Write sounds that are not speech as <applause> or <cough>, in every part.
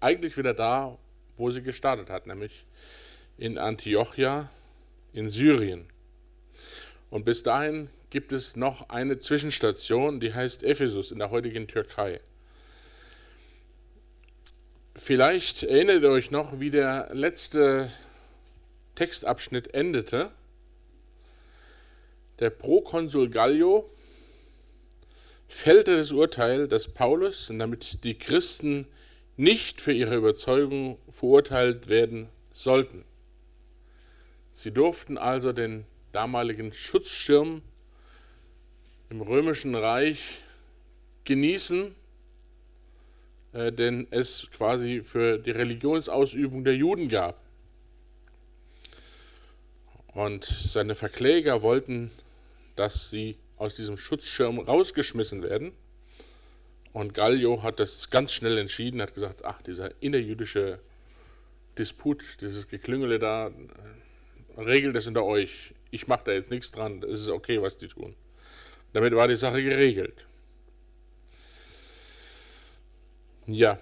eigentlich wieder da, wo sie gestartet hat, nämlich in Antiochia in Syrien. Und bis dahin gibt es noch eine Zwischenstation, die heißt Ephesus in der heutigen Türkei. Vielleicht erinnert ihr euch noch, wie der letzte Textabschnitt endete. Der Prokonsul Gallio fällte das Urteil, dass Paulus, damit die Christen nicht für ihre Überzeugung verurteilt werden sollten. Sie durften also den damaligen Schutzschirm im römischen Reich genießen, äh, den es quasi für die Religionsausübung der Juden gab. Und seine Verkläger wollten, dass sie aus diesem Schutzschirm rausgeschmissen werden. Und Gallio hat das ganz schnell entschieden, hat gesagt, ach, dieser innerjüdische Disput, dieses Geklüngele da, äh, regelt es unter euch. Ich mache da jetzt nichts dran, es ist okay, was die tun. Damit war die Sache geregelt. Ja,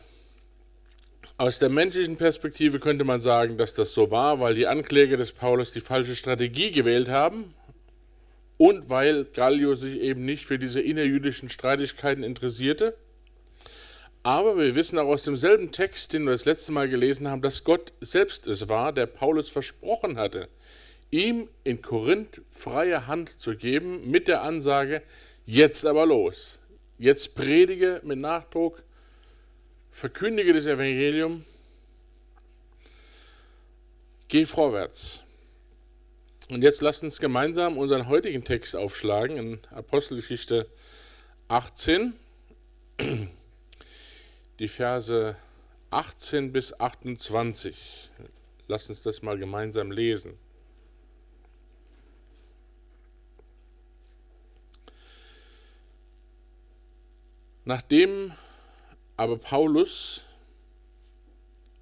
aus der menschlichen Perspektive könnte man sagen, dass das so war, weil die Ankläger des Paulus die falsche Strategie gewählt haben und weil Gallio sich eben nicht für diese innerjüdischen Streitigkeiten interessierte. Aber wir wissen auch aus demselben Text, den wir das letzte Mal gelesen haben, dass Gott selbst es war, der Paulus versprochen hatte, ihm in Korinth freie Hand zu geben mit der Ansage, jetzt aber los, jetzt predige mit Nachdruck, verkündige das Evangelium, geh vorwärts. Und jetzt lasst uns gemeinsam unseren heutigen Text aufschlagen in Apostelgeschichte 18, die Verse 18 bis 28. Lasst uns das mal gemeinsam lesen. Nachdem aber Paulus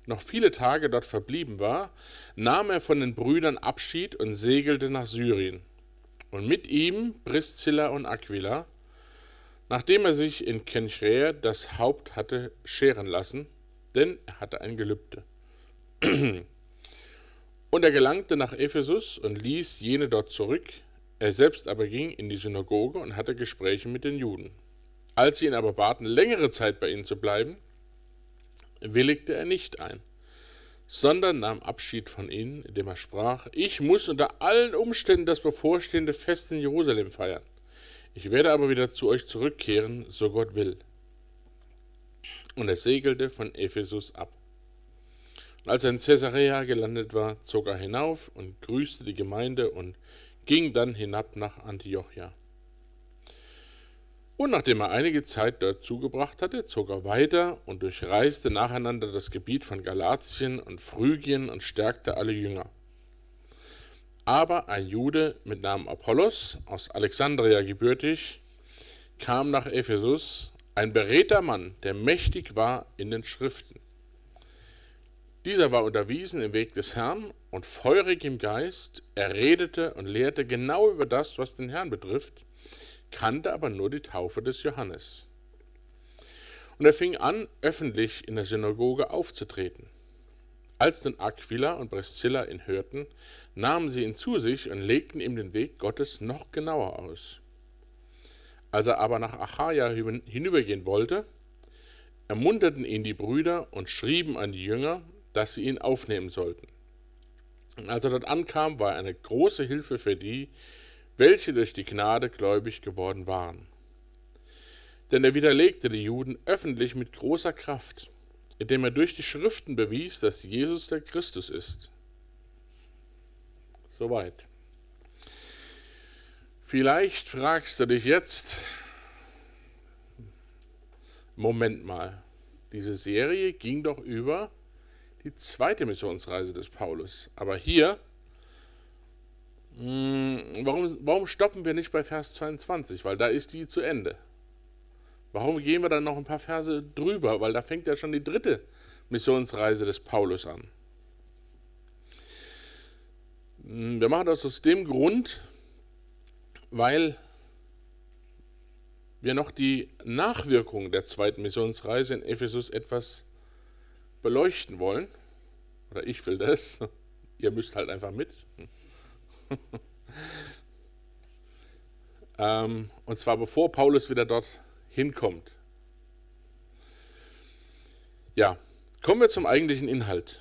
noch viele Tage dort verblieben war, nahm er von den Brüdern Abschied und segelte nach Syrien. Und mit ihm Priscilla und Aquila, nachdem er sich in Kenchrea das Haupt hatte scheren lassen, denn er hatte ein Gelübde. <clears throat> Und er gelangte nach Ephesus und ließ jene dort zurück, er selbst aber ging in die Synagoge und hatte Gespräche mit den Juden. Als sie ihn aber baten, längere Zeit bei ihnen zu bleiben, willigte er nicht ein, sondern nahm Abschied von ihnen, indem er sprach, ich muss unter allen Umständen das bevorstehende Fest in Jerusalem feiern. Ich werde aber wieder zu euch zurückkehren, so Gott will. Und er segelte von Ephesus ab. Und als er in Caesarea gelandet war, zog er hinauf und grüßte die Gemeinde und ging dann hinab nach Antiochia. Und nachdem er einige Zeit dort zugebracht hatte, zog er weiter und durchreiste nacheinander das Gebiet von Galatien und Phrygien und stärkte alle Jünger. Aber ein Jude mit Namen Apollos, aus Alexandria gebürtig, kam nach Ephesus, ein beredter Mann, der mächtig war in den Schriften. Dieser war unterwiesen im Weg des Herrn und feurig im Geist, er redete und lehrte genau über das, was den Herrn betrifft, kannte aber nur die Taufe des Johannes. Und er fing an, öffentlich in der Synagoge aufzutreten. Als nun Aquila und Priscilla ihn hörten, nahmen sie ihn zu sich und legten ihm den Weg Gottes noch genauer aus. Als er aber nach Achaia hinübergehen wollte, ermunterten ihn die Brüder und schrieben an die Jünger, dass sie ihn aufnehmen sollten. Und als er dort ankam, war er eine große Hilfe für die, welche durch die Gnade gläubig geworden waren. Denn er widerlegte die Juden öffentlich mit großer Kraft, indem er durch die Schriften bewies, dass Jesus der Christus ist. Soweit. Vielleicht fragst du dich jetzt, Moment mal, diese Serie ging doch über die zweite Missionsreise des Paulus. Aber hier warum, warum stoppen wir nicht bei Vers 22? Weil da ist die zu Ende. Warum gehen wir dann noch ein paar Verse drüber? Weil da fängt ja schon die dritte Missionsreise des Paulus an. Hm, wir machen das aus dem Grund, weil wir noch die Nachwirkungen der zweiten Missionsreise in Ephesus etwas beleuchten wollen, oder ich will das, <laughs> ihr müsst halt einfach mit. <laughs> ähm, und zwar bevor Paulus wieder dort hinkommt. Ja, kommen wir zum eigentlichen Inhalt.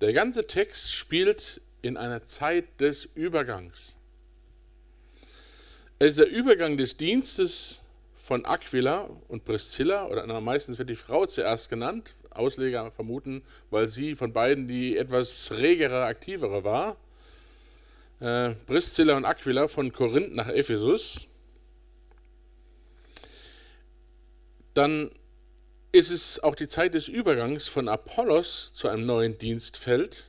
Der ganze Text spielt in einer Zeit des Übergangs. Es ist der Übergang des Dienstes von Aquila und Priscilla, oder meistens wird die Frau zuerst genannt, Ausleger vermuten, weil sie von beiden die etwas regere, aktivere war. Äh, Priscilla und Aquila von Korinth nach Ephesus. Dann ist es auch die Zeit des Übergangs von Apollos zu einem neuen Dienstfeld.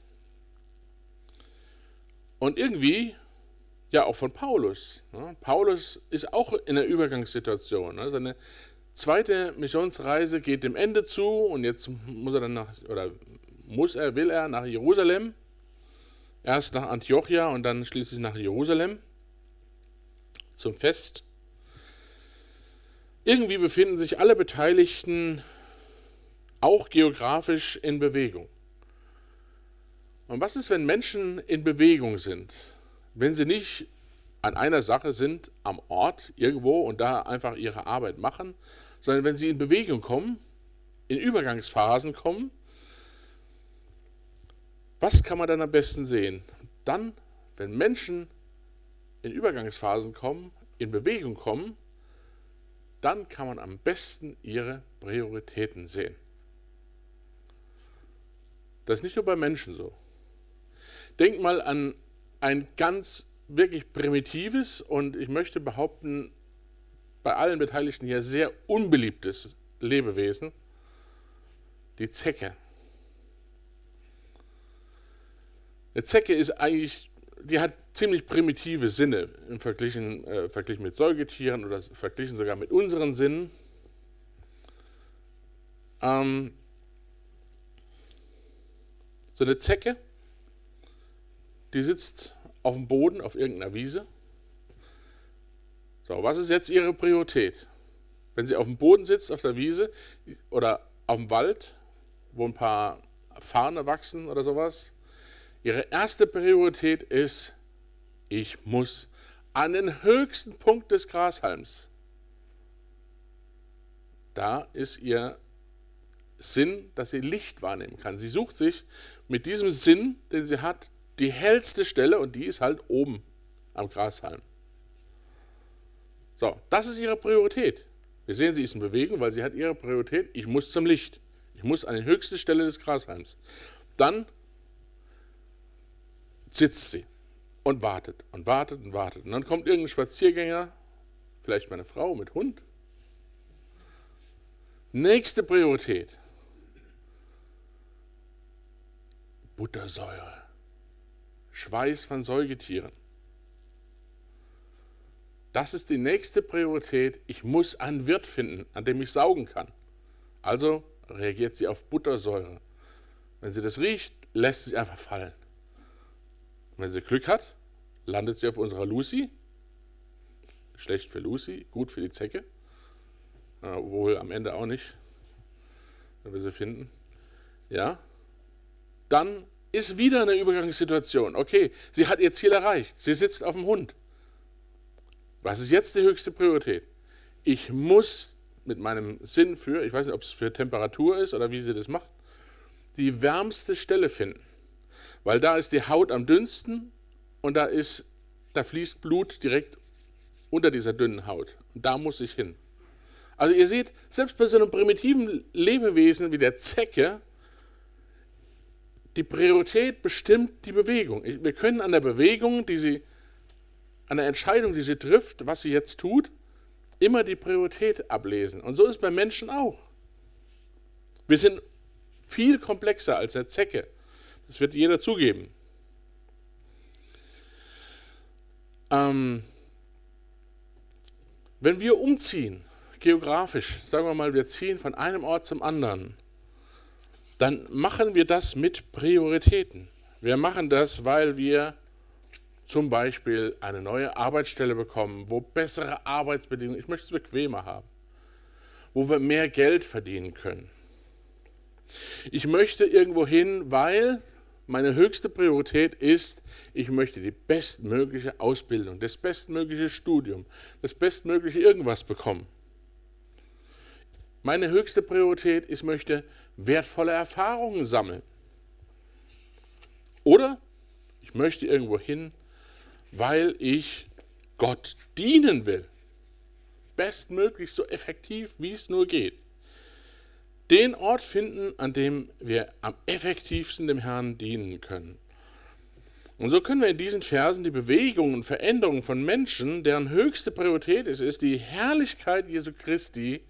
Und irgendwie ja auch von Paulus. Ne? Paulus ist auch in einer Übergangssituation. Ne? Seine zweite Missionsreise geht dem Ende zu und jetzt muss er dann nach, oder muss er, will er nach Jerusalem. Erst nach Antiochia und dann schließlich nach Jerusalem zum Fest. Irgendwie befinden sich alle Beteiligten auch geografisch in Bewegung. Und was ist, wenn Menschen in Bewegung sind? wenn sie nicht an einer Sache sind, am Ort irgendwo und da einfach ihre Arbeit machen, sondern wenn sie in Bewegung kommen, in Übergangsphasen kommen, was kann man dann am besten sehen? Dann, wenn Menschen in Übergangsphasen kommen, in Bewegung kommen, dann kann man am besten ihre Prioritäten sehen. Das ist nicht nur bei Menschen so. Denk mal an ein ganz wirklich primitives und ich möchte behaupten, bei allen Beteiligten hier sehr unbeliebtes Lebewesen, die Zecke. Eine Zecke ist eigentlich, die hat ziemlich primitive Sinne im Verglichen, äh, verglichen mit Säugetieren oder verglichen sogar mit unseren Sinnen. Ähm, so eine Zecke die sitzt auf dem Boden auf irgendeiner Wiese. So, was ist jetzt ihre Priorität? Wenn sie auf dem Boden sitzt, auf der Wiese oder auf dem Wald, wo ein paar Farne wachsen oder sowas, ihre erste Priorität ist, ich muss an den höchsten Punkt des Grashalms. Da ist ihr Sinn, dass sie Licht wahrnehmen kann. Sie sucht sich mit diesem Sinn, den sie hat, die hellste Stelle und die ist halt oben am Grashalm. So, das ist ihre Priorität. Wir sehen, sie ist in Bewegung, weil sie hat ihre Priorität, ich muss zum Licht. Ich muss an die höchste Stelle des Grashalms. Dann sitzt sie und wartet und wartet und wartet. Und dann kommt irgendein Spaziergänger, vielleicht meine Frau mit Hund. Nächste Priorität. Buttersäure. Schweiß von Säugetieren. Das ist die nächste Priorität. Ich muss einen Wirt finden, an dem ich saugen kann. Also reagiert sie auf Buttersäure. Wenn sie das riecht, lässt sie einfach fallen. Und wenn sie Glück hat, landet sie auf unserer Lucy. Schlecht für Lucy, gut für die Zecke. Wohl am Ende auch nicht, wenn wir sie finden. Ja. Dann ist wieder eine Übergangssituation. Okay, sie hat ihr Ziel erreicht. Sie sitzt auf dem Hund. Was ist jetzt die höchste Priorität? Ich muss mit meinem Sinn für, ich weiß nicht, ob es für Temperatur ist oder wie sie das macht, die wärmste Stelle finden. Weil da ist die Haut am dünnsten und da ist, da fließt Blut direkt unter dieser dünnen Haut. Und da muss ich hin. Also ihr seht, selbst bei so einem primitiven Lebewesen wie der Zecke die Priorität bestimmt die Bewegung. Wir können an der Bewegung, die sie, an der Entscheidung, die sie trifft, was sie jetzt tut, immer die Priorität ablesen. Und so ist es bei Menschen auch. Wir sind viel komplexer als eine Zecke. Das wird jeder zugeben. Ähm, wenn wir umziehen, geografisch, sagen wir mal, wir ziehen von einem Ort zum anderen, dann machen wir das mit Prioritäten. Wir machen das, weil wir zum Beispiel eine neue Arbeitsstelle bekommen, wo bessere Arbeitsbedingungen, ich möchte es bequemer haben, wo wir mehr Geld verdienen können. Ich möchte irgendwo hin, weil meine höchste Priorität ist, ich möchte die bestmögliche Ausbildung, das bestmögliche Studium, das bestmögliche irgendwas bekommen. Meine höchste Priorität ist, ich möchte wertvolle Erfahrungen sammeln. Oder ich möchte irgendwo hin, weil ich Gott dienen will. Bestmöglich, so effektiv, wie es nur geht den Ort finden, an dem wir am effektivsten dem Herrn dienen können. Und so können wir in diesen Versen die Bewegungen und Veränderungen von Menschen, deren höchste Priorität es ist, die Herrlichkeit Jesu Christi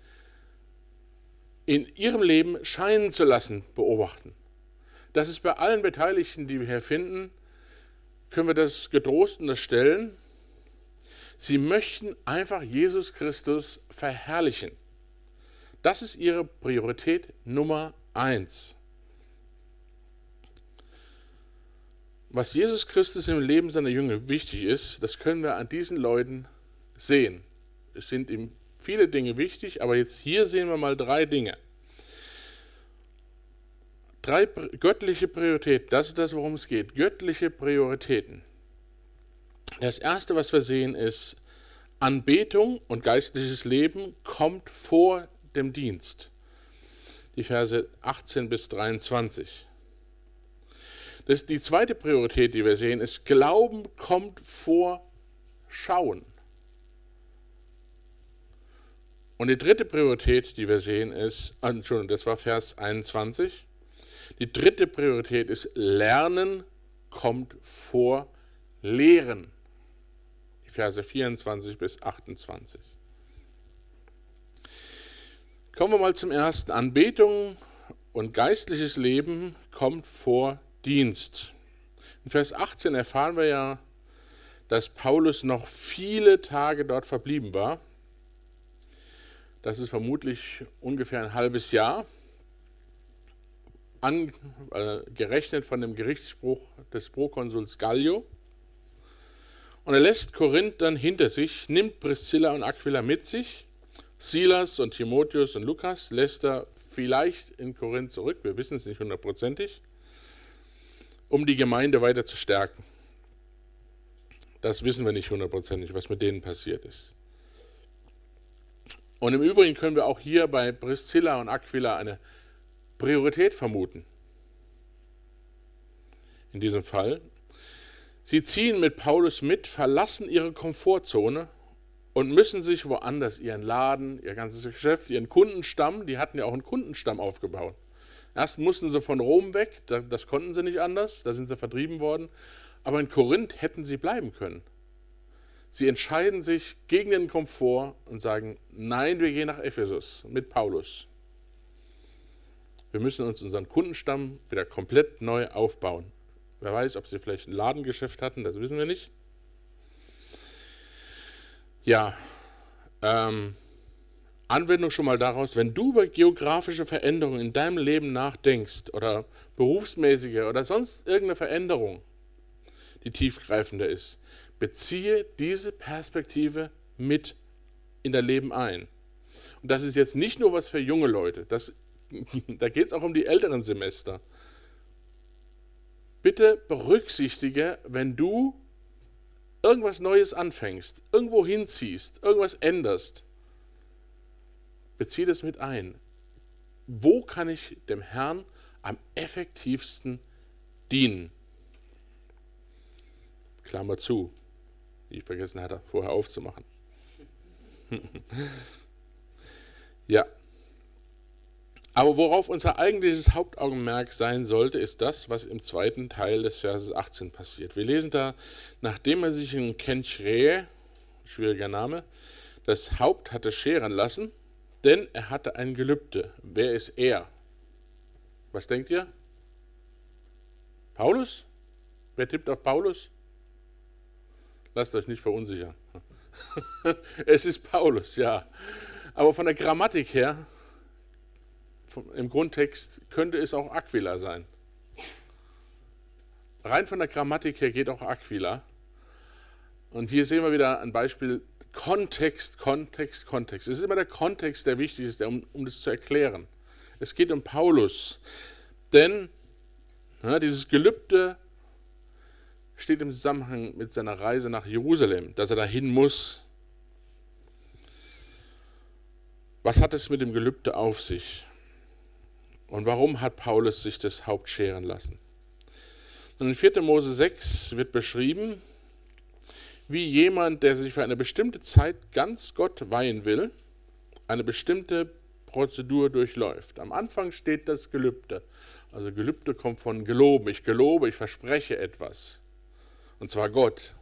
in ihrem Leben scheinen zu lassen, beobachten. Das ist bei allen Beteiligten, die wir hier finden, können wir das getrost unterstellen. Sie möchten einfach Jesus Christus verherrlichen. Das ist ihre Priorität Nummer eins. Was Jesus Christus im Leben seiner Jünger wichtig ist, das können wir an diesen Leuten sehen. Es sind ihm viele Dinge wichtig, aber jetzt hier sehen wir mal drei Dinge. Drei göttliche Prioritäten, das ist das, worum es geht. Göttliche Prioritäten. Das erste, was wir sehen, ist, Anbetung und geistliches Leben kommt vor dem Dienst. Die Verse 18 bis 23. Das, die zweite Priorität, die wir sehen, ist, Glauben kommt vor Schauen. Und die dritte Priorität, die wir sehen, ist, ah, Entschuldigung, das war Vers 21. Die dritte Priorität ist, Lernen kommt vor Lehren. Die Verse 24 bis 28. Kommen wir mal zum ersten. Anbetung und geistliches Leben kommt vor Dienst. In Vers 18 erfahren wir ja, dass Paulus noch viele Tage dort verblieben war. Das ist vermutlich ungefähr ein halbes Jahr, an, äh, gerechnet von dem Gerichtsspruch des Prokonsuls Gallio. Und er lässt Korinth dann hinter sich, nimmt Priscilla und Aquila mit sich Silas und Timotheus und Lukas lässt er vielleicht in Korinth zurück, wir wissen es nicht hundertprozentig, um die Gemeinde weiter zu stärken. Das wissen wir nicht hundertprozentig, was mit denen passiert ist. Und im Übrigen können wir auch hier bei Priscilla und Aquila eine Priorität vermuten. In diesem Fall. Sie ziehen mit Paulus mit, verlassen ihre Komfortzone und müssen sich woanders ihren Laden, ihr ganzes Geschäft, ihren Kundenstamm, die hatten ja auch einen Kundenstamm aufgebaut. Erst mussten sie von Rom weg, das konnten sie nicht anders, da sind sie vertrieben worden, aber in Korinth hätten sie bleiben können. Sie entscheiden sich gegen den Komfort und sagen, nein, wir gehen nach Ephesus mit Paulus. Wir müssen uns unseren Kundenstamm wieder komplett neu aufbauen. Wer weiß, ob sie vielleicht ein Ladengeschäft hatten, das wissen wir nicht. Ja, ähm, Anwendung schon mal daraus, wenn du über geografische Veränderungen in deinem Leben nachdenkst oder berufsmäßige oder sonst irgendeine Veränderung, die tiefgreifender ist, beziehe diese Perspektive mit in dein Leben ein. Und das ist jetzt nicht nur was für junge Leute, das, <laughs> da geht es auch um die älteren Semester. Bitte berücksichtige, wenn du irgendwas Neues anfängst, irgendwo hinziehst, irgendwas änderst, bezieh das mit ein. Wo kann ich dem Herrn am effektivsten dienen? Klammer zu, die ich vergessen hatte, vorher aufzumachen. <laughs> ja, aber worauf unser eigentliches Hauptaugenmerk sein sollte, ist das, was im zweiten Teil des Verses 18 passiert. Wir lesen da, nachdem er sich in Kenchre, schwieriger Name, das Haupt hatte scheren lassen, denn er hatte ein Gelübde. Wer ist er? Was denkt ihr? Paulus? Wer tippt auf Paulus? Lasst euch nicht verunsichern. <laughs> es ist Paulus, ja. Aber von der Grammatik her im Grundtext könnte es auch Aquila sein. Rein von der Grammatik her geht auch Aquila. Und hier sehen wir wieder ein Beispiel Kontext, Kontext, Kontext. Es ist immer der Kontext, der wichtig ist, um, um das zu erklären. Es geht um Paulus. Denn ja, dieses Gelübde steht im Zusammenhang mit seiner Reise nach Jerusalem, dass er dahin muss. Was hat es mit dem Gelübde auf sich? Und warum hat Paulus sich das Haupt scheren lassen? Und in 4. Mose 6 wird beschrieben, wie jemand, der sich für eine bestimmte Zeit ganz Gott weihen will, eine bestimmte Prozedur durchläuft. Am Anfang steht das Gelübde. Also Gelübde kommt von geloben. Ich gelobe, ich verspreche etwas. Und zwar Gott.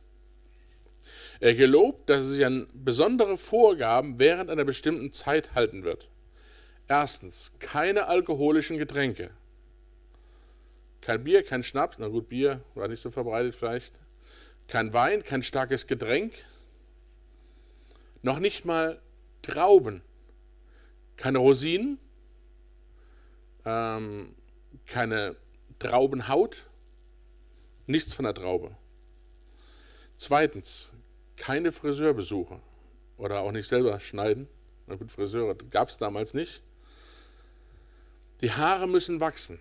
Er gelobt, dass er sich an besondere Vorgaben während einer bestimmten Zeit halten wird. Erstens, keine alkoholischen Getränke. Kein Bier, kein Schnaps, na gut, Bier war nicht so verbreitet vielleicht. Kein Wein, kein starkes Getränk. Noch nicht mal Trauben. Keine Rosinen. Ähm, keine Traubenhaut. Nichts von der Traube. Zweitens, keine Friseurbesuche. Oder auch nicht selber schneiden. Na gut, Friseure gab es damals nicht. Die Haare müssen wachsen.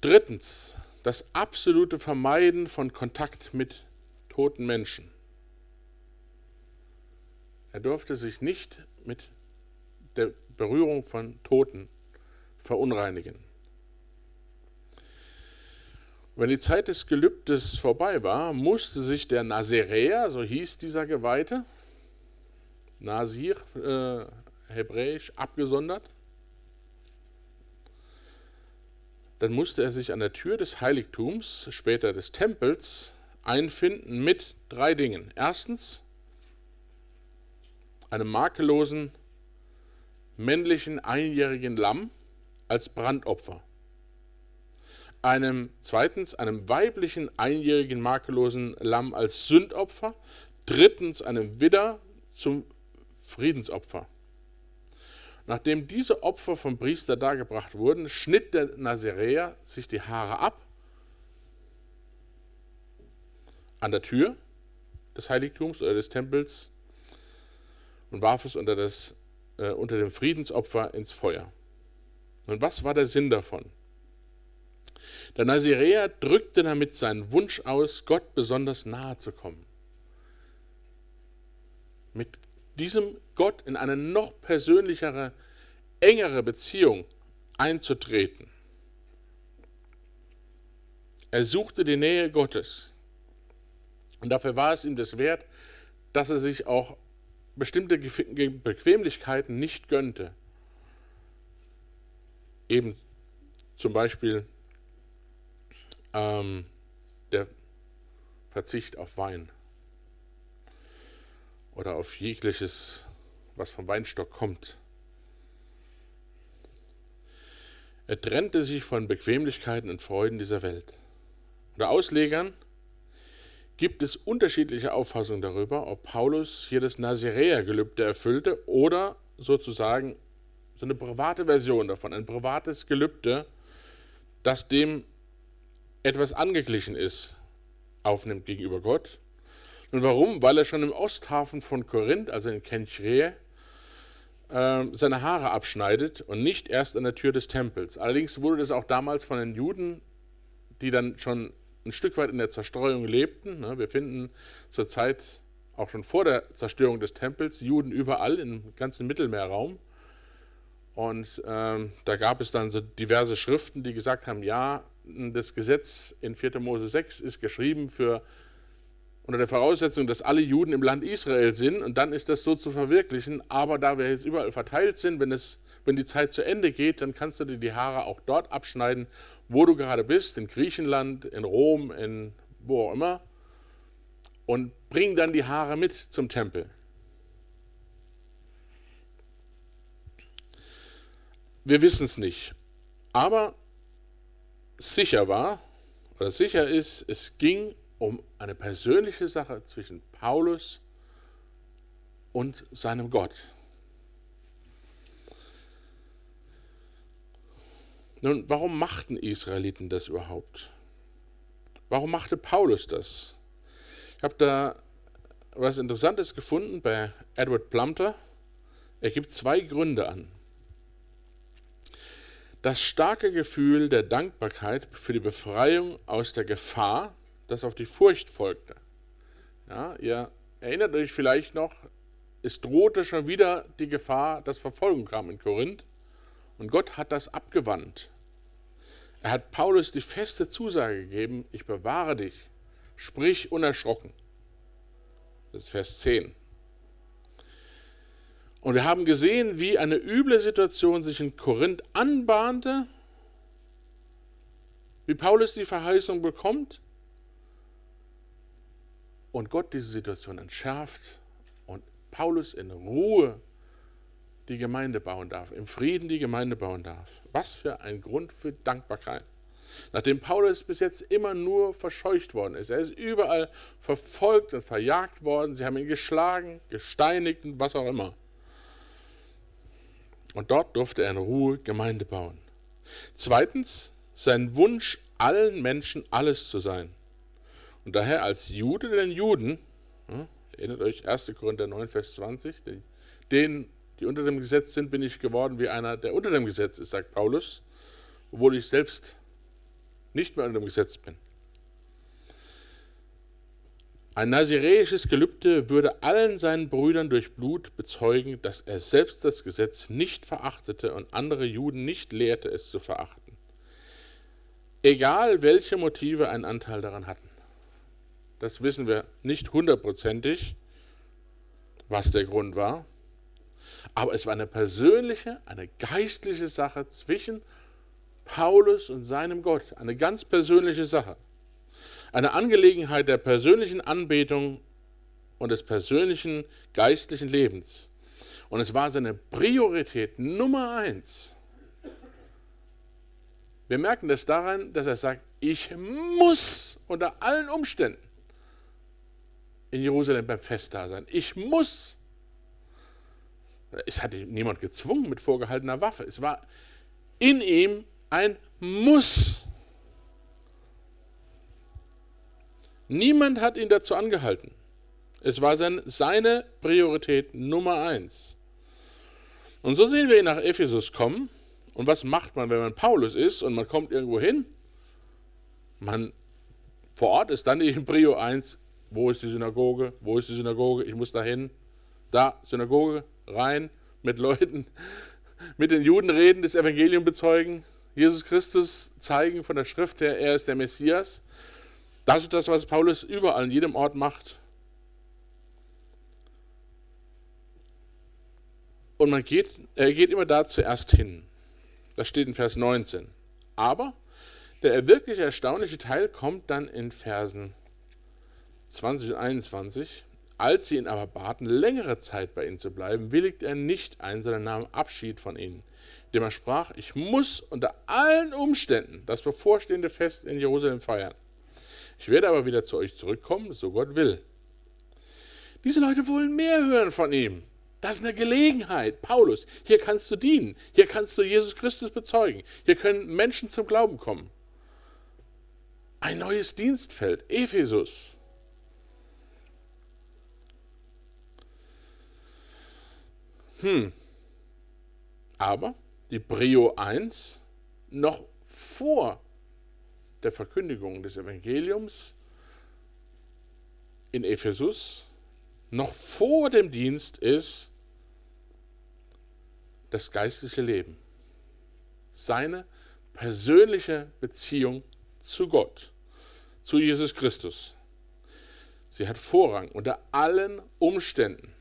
Drittens, das absolute Vermeiden von Kontakt mit toten Menschen. Er durfte sich nicht mit der Berührung von Toten verunreinigen. Wenn die Zeit des Gelübdes vorbei war, musste sich der Naziräer, so hieß dieser Geweihte, Nasir, äh, hebräisch abgesondert, dann musste er sich an der Tür des Heiligtums, später des Tempels, einfinden mit drei Dingen. Erstens, einem makellosen männlichen einjährigen Lamm als Brandopfer. Einem zweitens einem weiblichen einjährigen makellosen Lamm als Sündopfer. Drittens einem Widder zum Friedensopfer. Nachdem diese Opfer vom Priester dargebracht wurden, schnitt der Naziräer sich die Haare ab an der Tür des Heiligtums oder des Tempels und warf es unter, das, äh, unter dem Friedensopfer ins Feuer. Und was war der Sinn davon? Der Naziräer drückte damit seinen Wunsch aus, Gott besonders nahe zu kommen. Mit diesem Gott in eine noch persönlichere, engere Beziehung einzutreten. Er suchte die Nähe Gottes. Und dafür war es ihm das wert, dass er sich auch bestimmte Bequemlichkeiten nicht gönnte. Eben zum Beispiel ähm, der Verzicht auf Wein oder auf jegliches, was vom Weinstock kommt. Er trennte sich von Bequemlichkeiten und Freuden dieser Welt. Unter Auslegern gibt es unterschiedliche Auffassungen darüber, ob Paulus hier das Naziräergelübde erfüllte oder sozusagen so eine private Version davon, ein privates Gelübde, das dem etwas angeglichen ist, aufnimmt gegenüber Gott und warum? Weil er schon im Osthafen von Korinth, also in Kenchre, äh, seine Haare abschneidet und nicht erst an der Tür des Tempels. Allerdings wurde das auch damals von den Juden, die dann schon ein Stück weit in der Zerstreuung lebten. Ne? Wir finden zur Zeit auch schon vor der Zerstörung des Tempels Juden überall im ganzen Mittelmeerraum. Und ähm, da gab es dann so diverse Schriften, die gesagt haben, ja, das Gesetz in 4. Mose 6 ist geschrieben für unter der Voraussetzung, dass alle Juden im Land Israel sind und dann ist das so zu verwirklichen. Aber da wir jetzt überall verteilt sind, wenn, es, wenn die Zeit zu Ende geht, dann kannst du dir die Haare auch dort abschneiden, wo du gerade bist, in Griechenland, in Rom, in wo auch immer, und bring dann die Haare mit zum Tempel. Wir wissen es nicht. Aber sicher war, oder sicher ist, es ging um eine persönliche Sache zwischen Paulus und seinem Gott. Nun, warum machten Israeliten das überhaupt? Warum machte Paulus das? Ich habe da was Interessantes gefunden bei Edward Plumter Er gibt zwei Gründe an. Das starke Gefühl der Dankbarkeit für die Befreiung aus der Gefahr, das auf die Furcht folgte. Ja, ihr erinnert euch vielleicht noch, es drohte schon wieder die Gefahr, dass Verfolgung kam in Korinth. Und Gott hat das abgewandt. Er hat Paulus die feste Zusage gegeben, ich bewahre dich, sprich unerschrocken. Das ist Vers 10. Und wir haben gesehen, wie eine üble Situation sich in Korinth anbahnte, wie Paulus die Verheißung bekommt und Gott diese Situation entschärft und Paulus in Ruhe die Gemeinde bauen darf, im Frieden die Gemeinde bauen darf. Was für ein Grund für Dankbarkeit. Nachdem Paulus bis jetzt immer nur verscheucht worden ist, er ist überall verfolgt und verjagt worden, sie haben ihn geschlagen, gesteinigt und was auch immer. Und dort durfte er in Ruhe Gemeinde bauen. Zweitens, sein Wunsch, allen Menschen alles zu sein. Und daher als Jude den Juden, erinnert euch 1. Korinther 9, Vers 20, den die unter dem Gesetz sind, bin ich geworden wie einer, der unter dem Gesetz ist, sagt Paulus, obwohl ich selbst nicht mehr unter dem Gesetz bin. Ein naziräisches Gelübde würde allen seinen Brüdern durch Blut bezeugen, dass er selbst das Gesetz nicht verachtete und andere Juden nicht lehrte, es zu verachten. Egal welche Motive einen Anteil daran hatten. Das wissen wir nicht hundertprozentig, was der Grund war. Aber es war eine persönliche, eine geistliche Sache zwischen Paulus und seinem Gott. Eine ganz persönliche Sache. Eine Angelegenheit der persönlichen Anbetung und des persönlichen geistlichen Lebens. Und es war seine Priorität Nummer eins. Wir merken das daran, dass er sagt, ich muss unter allen Umständen in Jerusalem beim Fest da sein. Ich muss. Es hatte niemand gezwungen mit vorgehaltener Waffe. Es war in ihm ein Muss. Niemand hat ihn dazu angehalten. Es war sein, seine Priorität Nummer eins. Und so sehen wir ihn nach Ephesus kommen. Und was macht man, wenn man Paulus ist und man kommt irgendwo hin? Man vor Ort ist dann die Prio 1. Wo ist die Synagoge? Wo ist die Synagoge? Ich muss dahin. Da, Synagoge, rein mit Leuten, <laughs> mit den Juden reden, das Evangelium bezeugen, Jesus Christus zeigen von der Schrift her, er ist der Messias. Das ist das, was Paulus überall in jedem Ort macht. Und man geht, er geht immer da zuerst hin. Das steht in Vers 19. Aber der wirklich erstaunliche Teil kommt dann in Versen 20 und 21. Als sie ihn aber baten, längere Zeit bei ihnen zu bleiben, willigt er nicht ein, sondern nahm Abschied von ihnen, indem er sprach, ich muss unter allen Umständen das bevorstehende Fest in Jerusalem feiern. Ich werde aber wieder zu euch zurückkommen, so Gott will. Diese Leute wollen mehr hören von ihm. Das ist eine Gelegenheit. Paulus, hier kannst du dienen. Hier kannst du Jesus Christus bezeugen. Hier können Menschen zum Glauben kommen. Ein neues Dienstfeld, Ephesus. Hm. Aber die Brio 1 noch vor der Verkündigung des Evangeliums in Ephesus, noch vor dem Dienst ist das geistliche Leben. Seine persönliche Beziehung zu Gott, zu Jesus Christus. Sie hat Vorrang unter allen Umständen.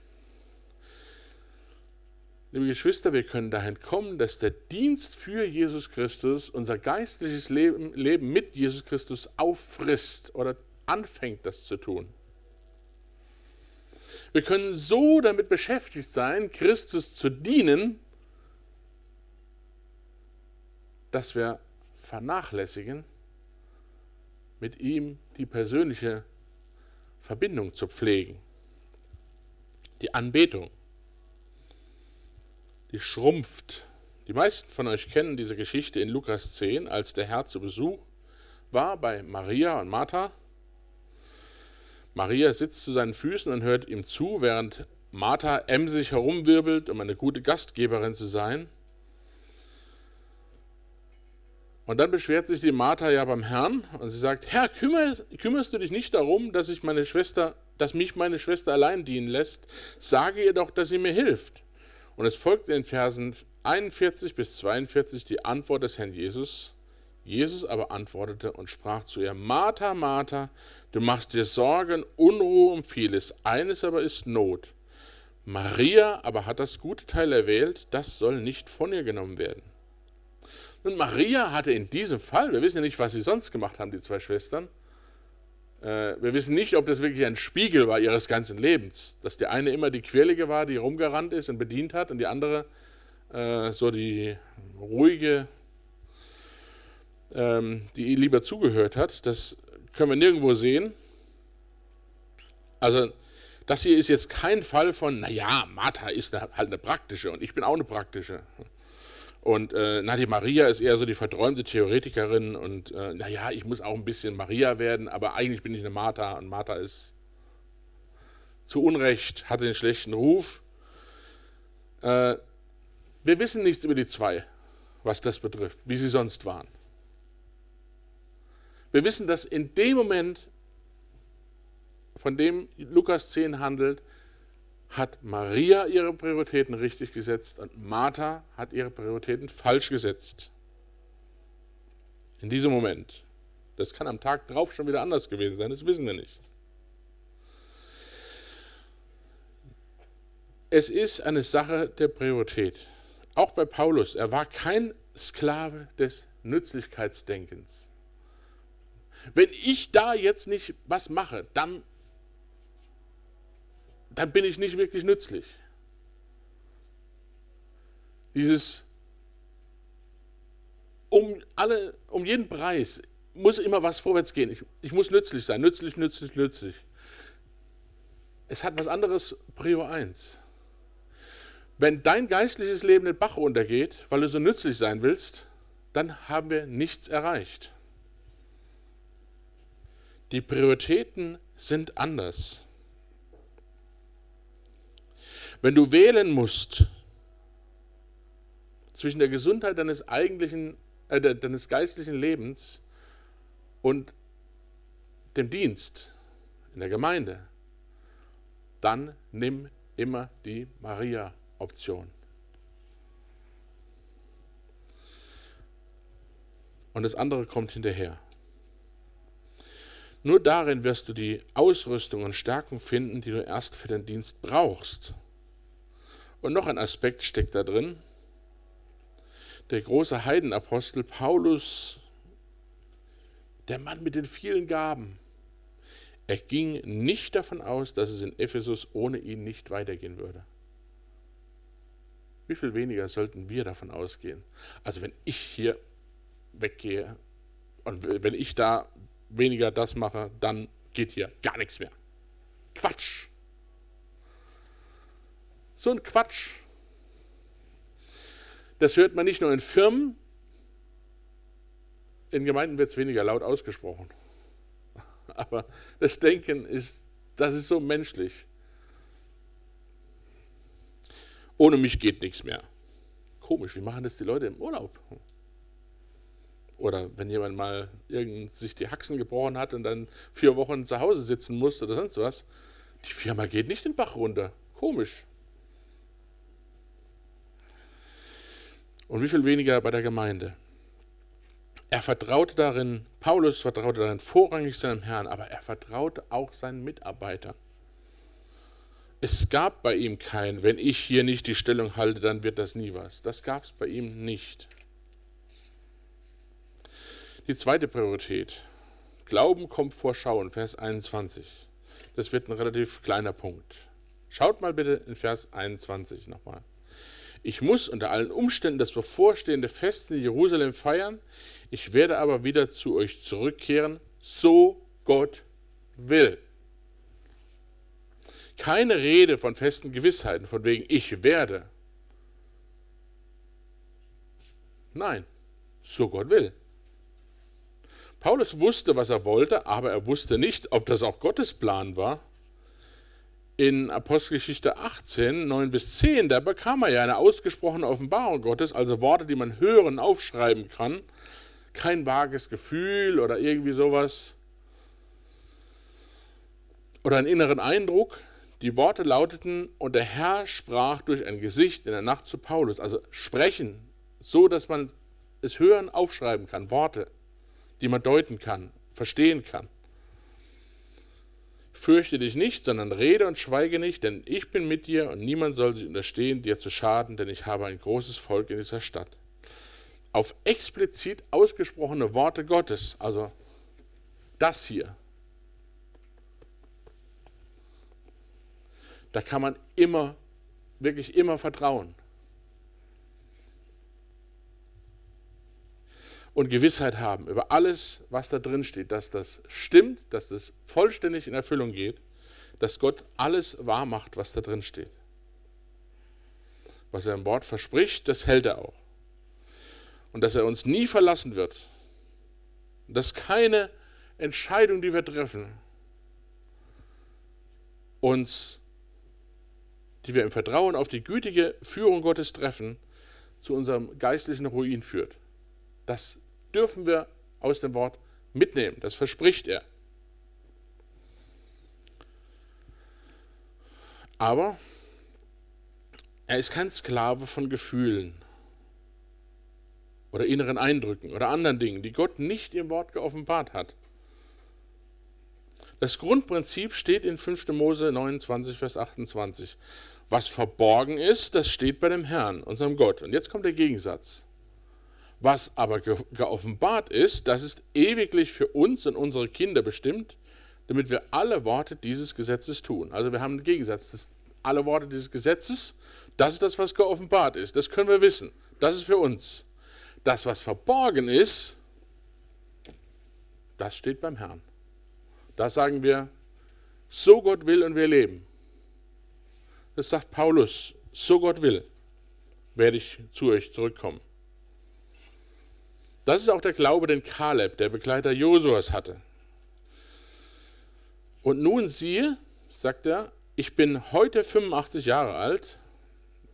Liebe Geschwister, wir können dahin kommen, dass der Dienst für Jesus Christus unser geistliches Leben, Leben mit Jesus Christus auffrisst oder anfängt, das zu tun. Wir können so damit beschäftigt sein, Christus zu dienen, dass wir vernachlässigen, mit ihm die persönliche Verbindung zu pflegen, die Anbetung die schrumpft. Die meisten von euch kennen diese Geschichte in Lukas 10, als der Herr zu Besuch war bei Maria und Martha. Maria sitzt zu seinen Füßen und hört ihm zu, während Martha emsig herumwirbelt, um eine gute Gastgeberin zu sein. Und dann beschwert sich die Martha ja beim Herrn und sie sagt, Herr, kümmer, kümmerst du dich nicht darum, dass ich meine Schwester, dass mich meine Schwester allein dienen lässt? Sage ihr doch, dass sie mir hilft. Und es folgt in den Versen 41 bis 42 die Antwort des Herrn Jesus. Jesus aber antwortete und sprach zu ihr, Martha, Martha, du machst dir Sorgen, Unruhe um vieles, eines aber ist Not. Maria aber hat das gute Teil erwählt, das soll nicht von ihr genommen werden. Und Maria hatte in diesem Fall, wir wissen ja nicht, was sie sonst gemacht haben, die zwei Schwestern, wir wissen nicht, ob das wirklich ein Spiegel war ihres ganzen Lebens, dass die eine immer die Quirlige war, die rumgerannt ist und bedient hat und die andere äh, so die ruhige, ähm, die lieber zugehört hat. Das können wir nirgendwo sehen. Also das hier ist jetzt kein Fall von, naja, Martha ist halt eine praktische und ich bin auch eine praktische. Und äh, na, die Maria ist eher so die verträumte Theoretikerin und äh, naja, ich muss auch ein bisschen Maria werden, aber eigentlich bin ich eine Martha und Martha ist zu Unrecht, hat einen schlechten Ruf. Äh, wir wissen nichts über die zwei, was das betrifft, wie sie sonst waren. Wir wissen, dass in dem Moment, von dem Lukas 10 handelt, hat Maria ihre Prioritäten richtig gesetzt und Martha hat ihre Prioritäten falsch gesetzt. In diesem Moment. Das kann am Tag drauf schon wieder anders gewesen sein, das wissen wir nicht. Es ist eine Sache der Priorität. Auch bei Paulus, er war kein Sklave des Nützlichkeitsdenkens. Wenn ich da jetzt nicht was mache, dann dann bin ich nicht wirklich nützlich. Dieses um alle, um jeden Preis muss immer was vorwärts gehen. Ich, ich muss nützlich sein, nützlich, nützlich, nützlich. Es hat was anderes, Prio 1. Wenn dein geistliches Leben den Bach runtergeht, weil du so nützlich sein willst, dann haben wir nichts erreicht. Die Prioritäten sind anders. Wenn du wählen musst zwischen der Gesundheit deines eigentlichen, äh, deines geistlichen Lebens und dem Dienst in der Gemeinde, dann nimm immer die Maria-Option. Und das andere kommt hinterher. Nur darin wirst du die Ausrüstung und Stärkung finden, die du erst für den Dienst brauchst. Und noch ein Aspekt steckt da drin. Der große Heidenapostel Paulus, der Mann mit den vielen Gaben, er ging nicht davon aus, dass es in Ephesus ohne ihn nicht weitergehen würde. Wie viel weniger sollten wir davon ausgehen? Also wenn ich hier weggehe und wenn ich da weniger das mache, dann geht hier gar nichts mehr. Quatsch! So ein Quatsch. Das hört man nicht nur in Firmen, in Gemeinden wird es weniger laut ausgesprochen. <laughs> Aber das Denken ist, das ist so menschlich. Ohne mich geht nichts mehr. Komisch, wie machen das die Leute im Urlaub? Oder wenn jemand mal irgend sich die Haxen gebrochen hat und dann vier Wochen zu Hause sitzen muss oder sonst was. Die Firma geht nicht den Bach runter. Komisch. Und wie viel weniger bei der Gemeinde. Er vertraute darin, Paulus vertraute darin vorrangig seinem Herrn, aber er vertraute auch seinen Mitarbeitern. Es gab bei ihm kein, wenn ich hier nicht die Stellung halte, dann wird das nie was. Das gab es bei ihm nicht. Die zweite Priorität. Glauben kommt vor Schauen, Vers 21. Das wird ein relativ kleiner Punkt. Schaut mal bitte in Vers 21 nochmal. Ich muss unter allen Umständen das bevorstehende Fest in Jerusalem feiern. Ich werde aber wieder zu euch zurückkehren, so Gott will. Keine Rede von festen Gewissheiten, von wegen ich werde. Nein, so Gott will. Paulus wusste, was er wollte, aber er wusste nicht, ob das auch Gottes Plan war. In Apostelgeschichte 18, 9 bis 10, da bekam er ja eine ausgesprochene Offenbarung Gottes, also Worte, die man hören, aufschreiben kann. Kein vages Gefühl oder irgendwie sowas. Oder einen inneren Eindruck. Die Worte lauteten, und der Herr sprach durch ein Gesicht in der Nacht zu Paulus. Also sprechen, so dass man es hören, aufschreiben kann. Worte, die man deuten kann, verstehen kann. Fürchte dich nicht, sondern rede und schweige nicht, denn ich bin mit dir und niemand soll sich unterstehen, dir zu schaden, denn ich habe ein großes Volk in dieser Stadt. Auf explizit ausgesprochene Worte Gottes, also das hier, da kann man immer, wirklich immer vertrauen. Und Gewissheit haben über alles, was da drin steht, dass das stimmt, dass das vollständig in Erfüllung geht, dass Gott alles wahr macht, was da drin steht. Was er im Wort verspricht, das hält er auch. Und dass er uns nie verlassen wird. Dass keine Entscheidung, die wir treffen, uns, die wir im Vertrauen auf die gütige Führung Gottes treffen, zu unserem geistlichen Ruin führt. Das dürfen wir aus dem Wort mitnehmen. Das verspricht er. Aber er ist kein Sklave von Gefühlen oder inneren Eindrücken oder anderen Dingen, die Gott nicht im Wort geoffenbart hat. Das Grundprinzip steht in 5. Mose 29, Vers 28. Was verborgen ist, das steht bei dem Herrn, unserem Gott. Und jetzt kommt der Gegensatz. Was aber ge geoffenbart ist, das ist ewiglich für uns und unsere Kinder bestimmt, damit wir alle Worte dieses Gesetzes tun. Also wir haben einen Gegensatz. Das, alle Worte dieses Gesetzes, das ist das, was geoffenbart ist. Das können wir wissen. Das ist für uns. Das, was verborgen ist, das steht beim Herrn. Da sagen wir, so Gott will und wir leben. Das sagt Paulus, so Gott will, werde ich zu euch zurückkommen. Das ist auch der Glaube, den Kaleb, der Begleiter Josuas, hatte. Und nun siehe, sagt er, ich bin heute 85 Jahre alt,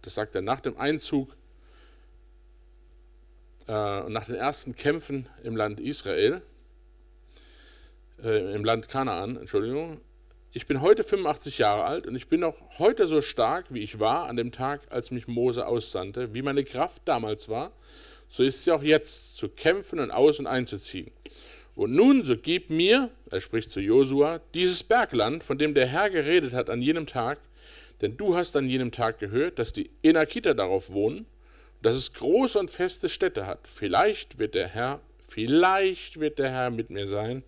das sagt er nach dem Einzug äh, und nach den ersten Kämpfen im Land Israel, äh, im Land Kanaan, Entschuldigung. Ich bin heute 85 Jahre alt und ich bin auch heute so stark, wie ich war an dem Tag, als mich Mose aussandte, wie meine Kraft damals war so ist sie auch jetzt, zu kämpfen und aus und einzuziehen. Und nun, so gib mir, er spricht zu Josua, dieses Bergland, von dem der Herr geredet hat an jenem Tag, denn du hast an jenem Tag gehört, dass die Enakiter darauf wohnen, dass es große und feste Städte hat. Vielleicht wird der Herr, vielleicht wird der Herr mit mir sein,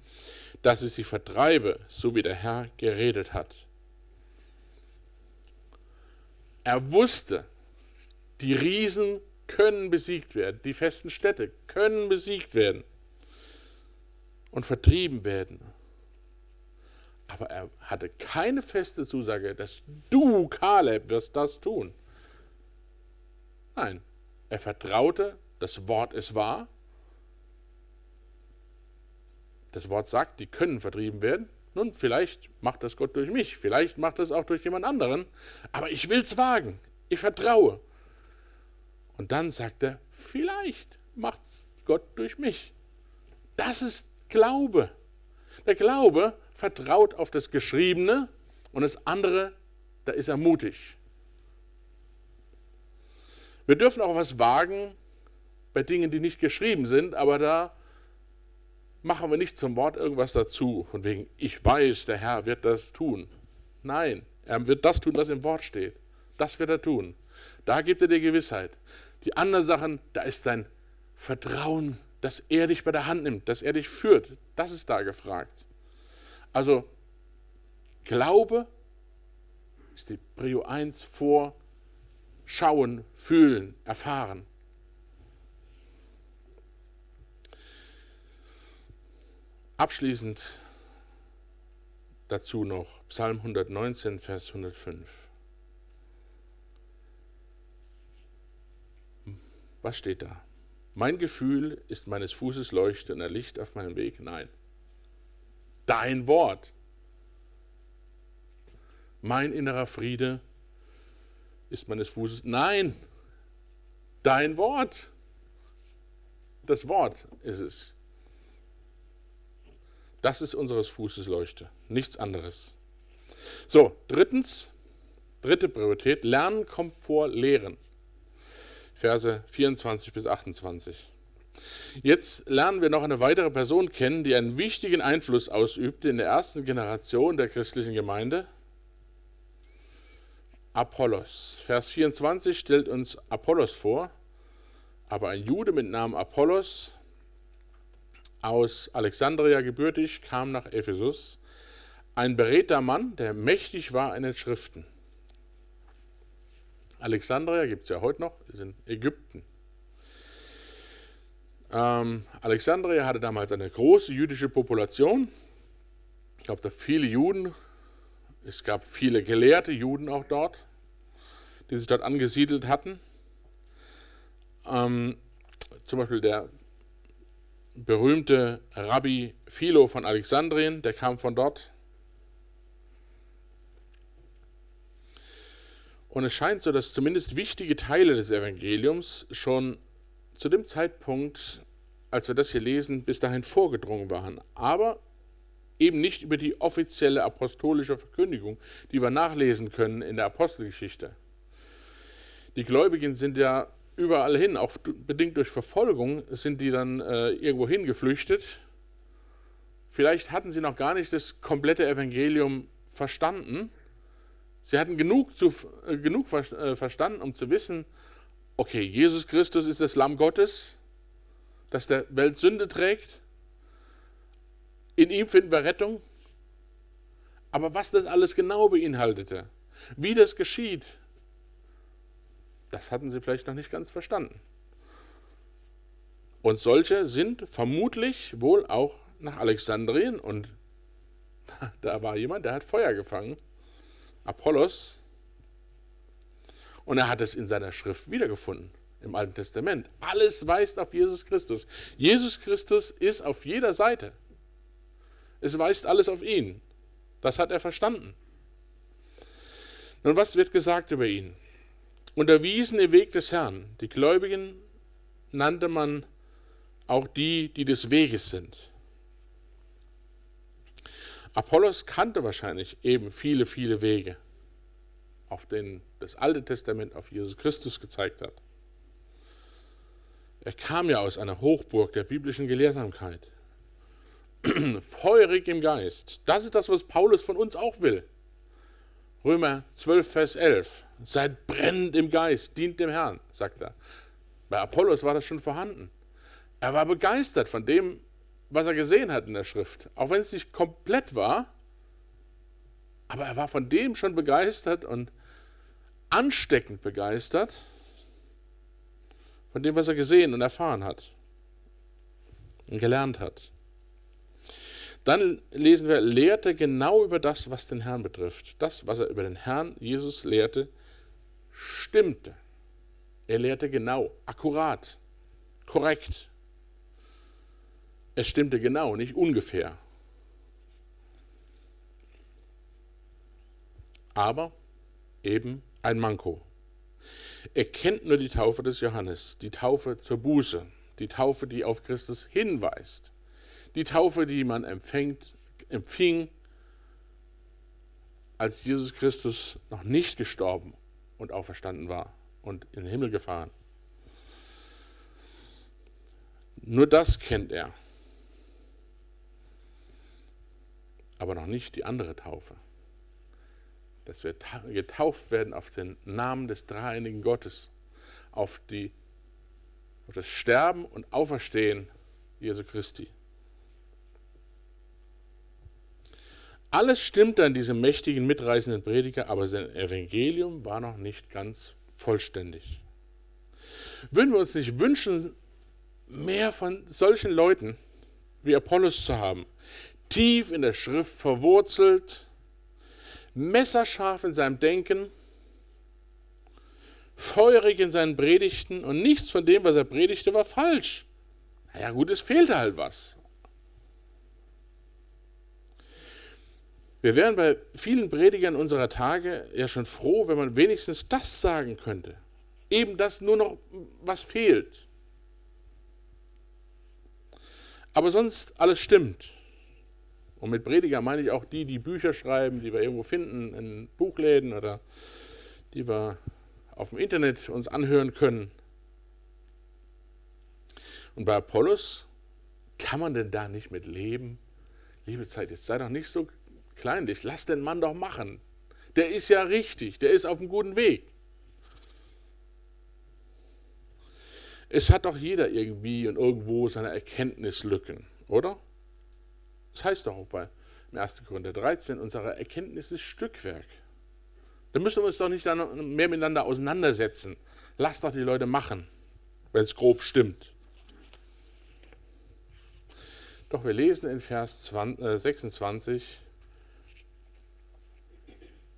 dass ich sie vertreibe, so wie der Herr geredet hat. Er wusste, die Riesen können besiegt werden. Die festen Städte können besiegt werden und vertrieben werden. Aber er hatte keine feste Zusage, dass du, Kaleb, wirst das tun. Nein, er vertraute, das Wort ist wahr. Das Wort sagt, die können vertrieben werden. Nun, vielleicht macht das Gott durch mich, vielleicht macht das auch durch jemand anderen, aber ich will es wagen. Ich vertraue. Und dann sagt er, vielleicht macht Gott durch mich. Das ist Glaube. Der Glaube vertraut auf das Geschriebene und das andere, da ist er mutig. Wir dürfen auch was wagen bei Dingen, die nicht geschrieben sind, aber da machen wir nicht zum Wort irgendwas dazu, von wegen, ich weiß, der Herr wird das tun. Nein, er wird das tun, was im Wort steht. Das wird er tun. Da gibt er dir Gewissheit. Die anderen Sachen, da ist dein Vertrauen, dass er dich bei der Hand nimmt, dass er dich führt. Das ist da gefragt. Also Glaube ist die Prio 1 vor Schauen, Fühlen, Erfahren. Abschließend dazu noch Psalm 119, Vers 105. Was steht da? Mein Gefühl ist meines Fußes Leuchte und ein Licht auf meinem Weg? Nein. Dein Wort. mein innerer Friede ist meines Fußes. Nein, dein Wort. Das Wort ist es. Das ist unseres Fußes Leuchte, nichts anderes. So, drittens, dritte Priorität, Lernen kommt vor Lehren. Verse 24 bis 28. Jetzt lernen wir noch eine weitere Person kennen, die einen wichtigen Einfluss ausübte in der ersten Generation der christlichen Gemeinde. Apollos. Vers 24 stellt uns Apollos vor, aber ein Jude mit Namen Apollos, aus Alexandria gebürtig, kam nach Ephesus, ein beredter Mann, der mächtig war in den Schriften. Alexandria gibt es ja heute noch, ist in Ägypten. Ähm, Alexandria hatte damals eine große jüdische Population. Ich glaube, da viele Juden. Es gab viele gelehrte Juden auch dort, die sich dort angesiedelt hatten. Ähm, zum Beispiel der berühmte Rabbi Philo von Alexandrien, der kam von dort. Und es scheint so, dass zumindest wichtige Teile des Evangeliums schon zu dem Zeitpunkt, als wir das hier lesen, bis dahin vorgedrungen waren. Aber eben nicht über die offizielle apostolische Verkündigung, die wir nachlesen können in der Apostelgeschichte. Die Gläubigen sind ja überall hin, auch bedingt durch Verfolgung, sind die dann äh, irgendwo hingeflüchtet. Vielleicht hatten sie noch gar nicht das komplette Evangelium verstanden. Sie hatten genug, zu, äh, genug äh, verstanden, um zu wissen, okay, Jesus Christus ist das Lamm Gottes, das der Welt Sünde trägt. In ihm finden wir Rettung. Aber was das alles genau beinhaltete, wie das geschieht, das hatten sie vielleicht noch nicht ganz verstanden. Und solche sind vermutlich wohl auch nach Alexandrien und <laughs> da war jemand, der hat Feuer gefangen, Apollos, und er hat es in seiner Schrift wiedergefunden im Alten Testament. Alles weist auf Jesus Christus. Jesus Christus ist auf jeder Seite. Es weist alles auf ihn. Das hat er verstanden. Nun, was wird gesagt über ihn? unterwiesen im Weg des Herrn. Die Gläubigen nannte man auch die, die des Weges sind. Apollos kannte wahrscheinlich eben viele, viele Wege, auf denen das Alte Testament auf Jesus Christus gezeigt hat. Er kam ja aus einer Hochburg der biblischen Gelehrsamkeit. <clears throat> Feurig im Geist. Das ist das, was Paulus von uns auch will. Römer 12, Vers 11. Seid brennend im Geist, dient dem Herrn, sagt er. Bei Apollos war das schon vorhanden. Er war begeistert von dem, was er gesehen hat in der Schrift. Auch wenn es nicht komplett war, aber er war von dem schon begeistert und ansteckend begeistert, von dem, was er gesehen und erfahren hat und gelernt hat. Dann lesen wir, lehrte genau über das, was den Herrn betrifft. Das, was er über den Herrn Jesus lehrte, stimmte. Er lehrte genau, akkurat, korrekt. Es stimmte genau, nicht ungefähr. Aber eben ein Manko. Er kennt nur die Taufe des Johannes, die Taufe zur Buße, die Taufe, die auf Christus hinweist, die Taufe, die man empfängt, empfing, als Jesus Christus noch nicht gestorben und auferstanden war und in den Himmel gefahren. Nur das kennt er. Aber noch nicht die andere Taufe. Dass wir getauft werden auf den Namen des dreieinigen Gottes, auf, die, auf das Sterben und Auferstehen Jesu Christi. Alles stimmte an diesem mächtigen, mitreißenden Prediger, aber sein Evangelium war noch nicht ganz vollständig. Würden wir uns nicht wünschen, mehr von solchen Leuten wie Apollos zu haben, tief in der Schrift verwurzelt, messerscharf in seinem Denken, feurig in seinen Predigten und nichts von dem, was er predigte, war falsch. Na ja, gut, es fehlte halt was. Wir wären bei vielen Predigern unserer Tage ja schon froh, wenn man wenigstens das sagen könnte. Eben das nur noch, was fehlt. Aber sonst alles stimmt. Und mit Prediger meine ich auch die, die Bücher schreiben, die wir irgendwo finden in Buchläden oder die wir auf dem Internet uns anhören können. Und bei Apollos kann man denn da nicht mit leben? Liebe Zeit, jetzt sei doch nicht so kleinlich, lass den Mann doch machen. Der ist ja richtig, der ist auf einem guten Weg. Es hat doch jeder irgendwie und irgendwo seine Erkenntnislücken, oder? Das heißt doch auch bei 1. Korinther 13, unsere Erkenntnis ist Stückwerk. Da müssen wir uns doch nicht mehr miteinander auseinandersetzen. Lass doch die Leute machen, wenn es grob stimmt. Doch wir lesen in Vers 26, äh,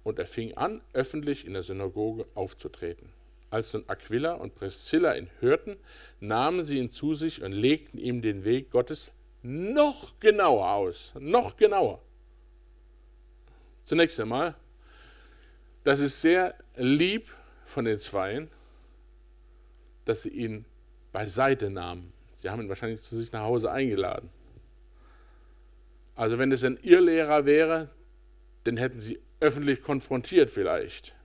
und er fing an, öffentlich in der Synagoge aufzutreten. Als nun Aquila und Priscilla ihn hörten, nahmen sie ihn zu sich und legten ihm den Weg Gottes noch genauer aus. Noch genauer. Zunächst einmal, das ist sehr lieb von den Zweien, dass sie ihn beiseite nahmen. Sie haben ihn wahrscheinlich zu sich nach Hause eingeladen. Also wenn es ein Irrlehrer wäre, den hätten sie öffentlich konfrontiert vielleicht.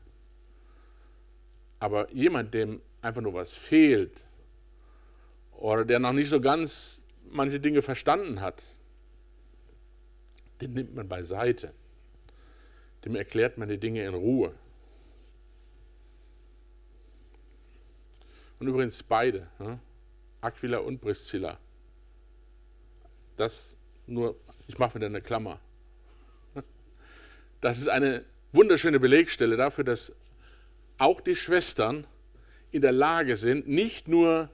Aber jemand, dem einfach nur was fehlt oder der noch nicht so ganz manche Dinge verstanden hat, den nimmt man beiseite. Dem erklärt man die Dinge in Ruhe. Und übrigens beide, ne? Aquila und Priscilla. Das nur, ich mache wieder eine Klammer. Das ist eine wunderschöne Belegstelle dafür, dass auch die Schwestern in der Lage sind, nicht nur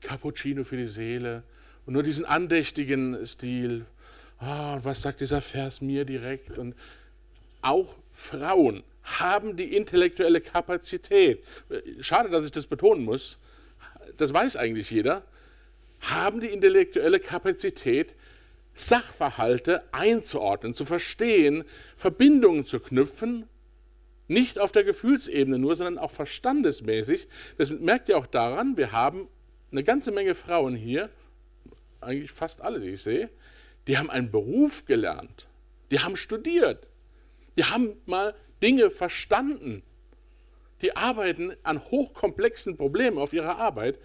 Cappuccino für die Seele und nur diesen andächtigen Stil, oh, was sagt dieser Vers mir direkt? Und auch Frauen haben die intellektuelle Kapazität, schade, dass ich das betonen muss, das weiß eigentlich jeder, haben die intellektuelle Kapazität, Sachverhalte einzuordnen, zu verstehen, Verbindungen zu knüpfen, nicht auf der Gefühlsebene nur, sondern auch verstandesmäßig. Das merkt ihr auch daran, wir haben eine ganze Menge Frauen hier, eigentlich fast alle, die ich sehe, die haben einen Beruf gelernt, die haben studiert, die haben mal Dinge verstanden, die arbeiten an hochkomplexen Problemen auf ihrer Arbeit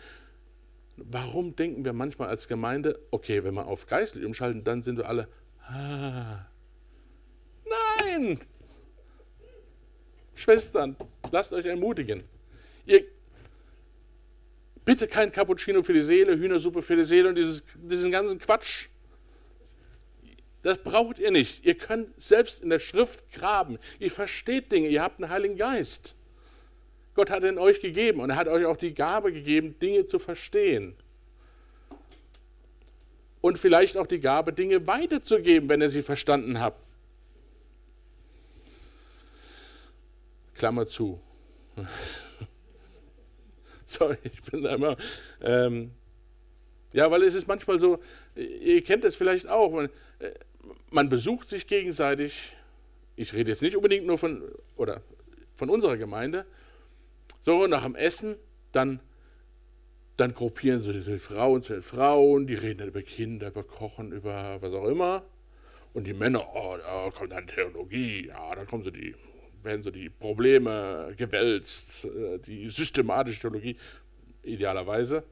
Warum denken wir manchmal als Gemeinde, okay, wenn wir auf geistlich umschalten, dann sind wir alle, ah. Nein! Schwestern, lasst euch ermutigen. Ihr, bitte kein Cappuccino für die Seele, Hühnersuppe für die Seele und dieses, diesen ganzen Quatsch. Das braucht ihr nicht. Ihr könnt selbst in der Schrift graben. Ihr versteht Dinge, ihr habt einen Heiligen Geist. Gott hat ihn euch gegeben und er hat euch auch die Gabe gegeben, Dinge zu verstehen. Und vielleicht auch die Gabe, Dinge weiterzugeben, wenn ihr sie verstanden habt. Klammer zu. <laughs> Sorry, ich bin da immer. Ähm, ja, weil es ist manchmal so, ihr kennt es vielleicht auch, man, äh, man besucht sich gegenseitig. Ich rede jetzt nicht unbedingt nur von, oder von unserer Gemeinde, so, nach dem Essen, dann, dann gruppieren sie die Frauen zu den Frauen, die reden dann über Kinder, über Kochen, über was auch immer. Und die Männer, oh, da kommt dann Theologie, ja, da kommen so die, werden so die Probleme gewälzt, äh, die systematische Theologie, idealerweise.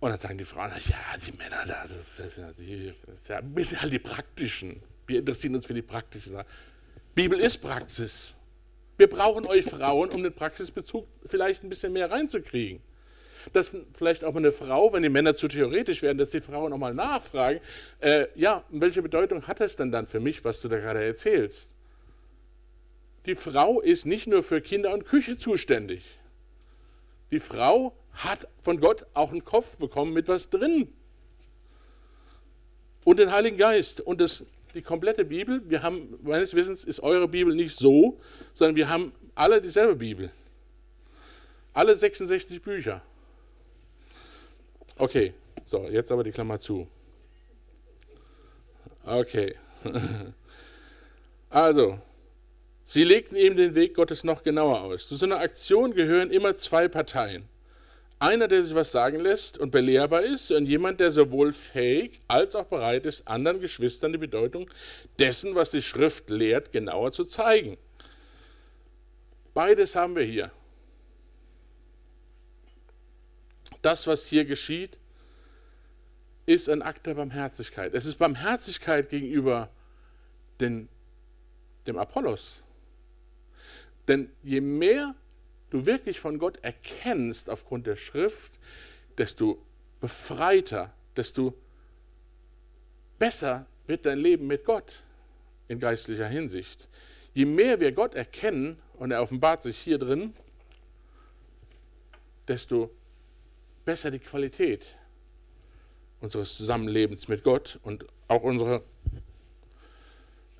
Und dann sagen die Frauen, ja, die Männer da, das ist, ja, die, das ist ja ein bisschen halt die praktischen. Wir interessieren uns für die praktischen Sachen. Bibel ist Praxis. Wir brauchen euch Frauen, um den Praxisbezug vielleicht ein bisschen mehr reinzukriegen. Dass vielleicht auch mal eine Frau, wenn die Männer zu theoretisch werden, dass die Frauen auch mal nachfragen, äh, ja, welche Bedeutung hat es denn dann für mich, was du da gerade erzählst? Die Frau ist nicht nur für Kinder und Küche zuständig. Die Frau hat von Gott auch einen Kopf bekommen mit was drin. Und den Heiligen Geist. Und das die komplette Bibel. Wir haben, meines Wissens ist eure Bibel nicht so, sondern wir haben alle dieselbe Bibel. Alle 66 Bücher. Okay, so, jetzt aber die Klammer zu. Okay. <laughs> Also, sie legten ihm den Weg Gottes noch genauer aus. Zu so einer Aktion gehören immer zwei Parteien. Einer, der sich was sagen lässt und belehrbar ist, und jemand, der sowohl fähig als auch bereit ist, anderen Geschwistern die Bedeutung dessen, was die Schrift lehrt, genauer zu zeigen. Beides haben wir hier. Das, was hier geschieht, ist ein Akt der Barmherzigkeit. Es ist Barmherzigkeit gegenüber den, dem Apollos. Denn je mehr du wirklich von Gott erkennst aufgrund der Schrift, desto befreiter, desto besser wird dein Leben mit Gott in geistlicher Hinsicht. Je mehr wir Gott erkennen, und er offenbart sich hier drin, desto besser die Qualität unseres Zusammenlebens mit Gott und auch unsere,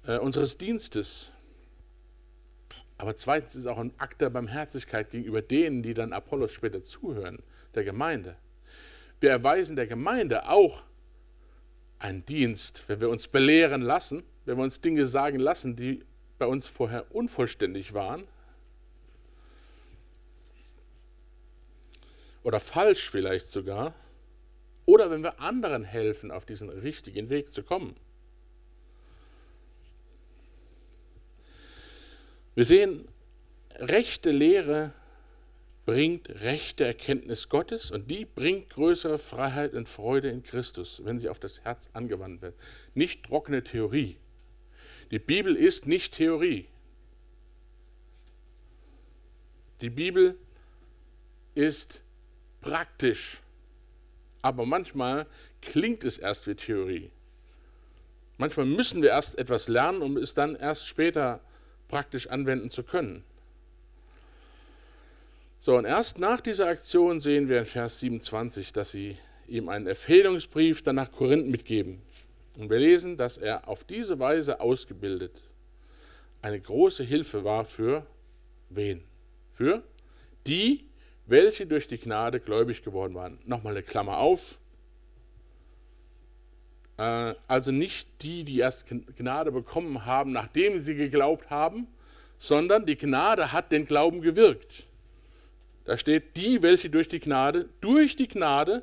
äh, unseres Dienstes. Aber zweitens ist auch ein Akt der Barmherzigkeit gegenüber denen, die dann Apollos später zuhören, der Gemeinde. Wir erweisen der Gemeinde auch einen Dienst, wenn wir uns belehren lassen, wenn wir uns Dinge sagen lassen, die bei uns vorher unvollständig waren oder falsch vielleicht sogar, oder wenn wir anderen helfen, auf diesen richtigen Weg zu kommen. Wir sehen, rechte Lehre bringt rechte Erkenntnis Gottes und die bringt größere Freiheit und Freude in Christus, wenn sie auf das Herz angewandt wird. Nicht trockene Theorie. Die Bibel ist nicht Theorie. Die Bibel ist praktisch. Aber manchmal klingt es erst wie Theorie. Manchmal müssen wir erst etwas lernen, um es dann erst später praktisch anwenden zu können. So, und erst nach dieser Aktion sehen wir in Vers 27, dass sie ihm einen Empfehlungsbrief dann nach Korinth mitgeben. Und wir lesen, dass er auf diese Weise ausgebildet eine große Hilfe war für wen? Für die, welche durch die Gnade gläubig geworden waren. Nochmal eine Klammer auf. Äh, also nicht die, die erst Gnade bekommen haben, nachdem sie geglaubt haben, sondern die Gnade hat den Glauben gewirkt. Da steht die, welche durch die Gnade, durch die Gnade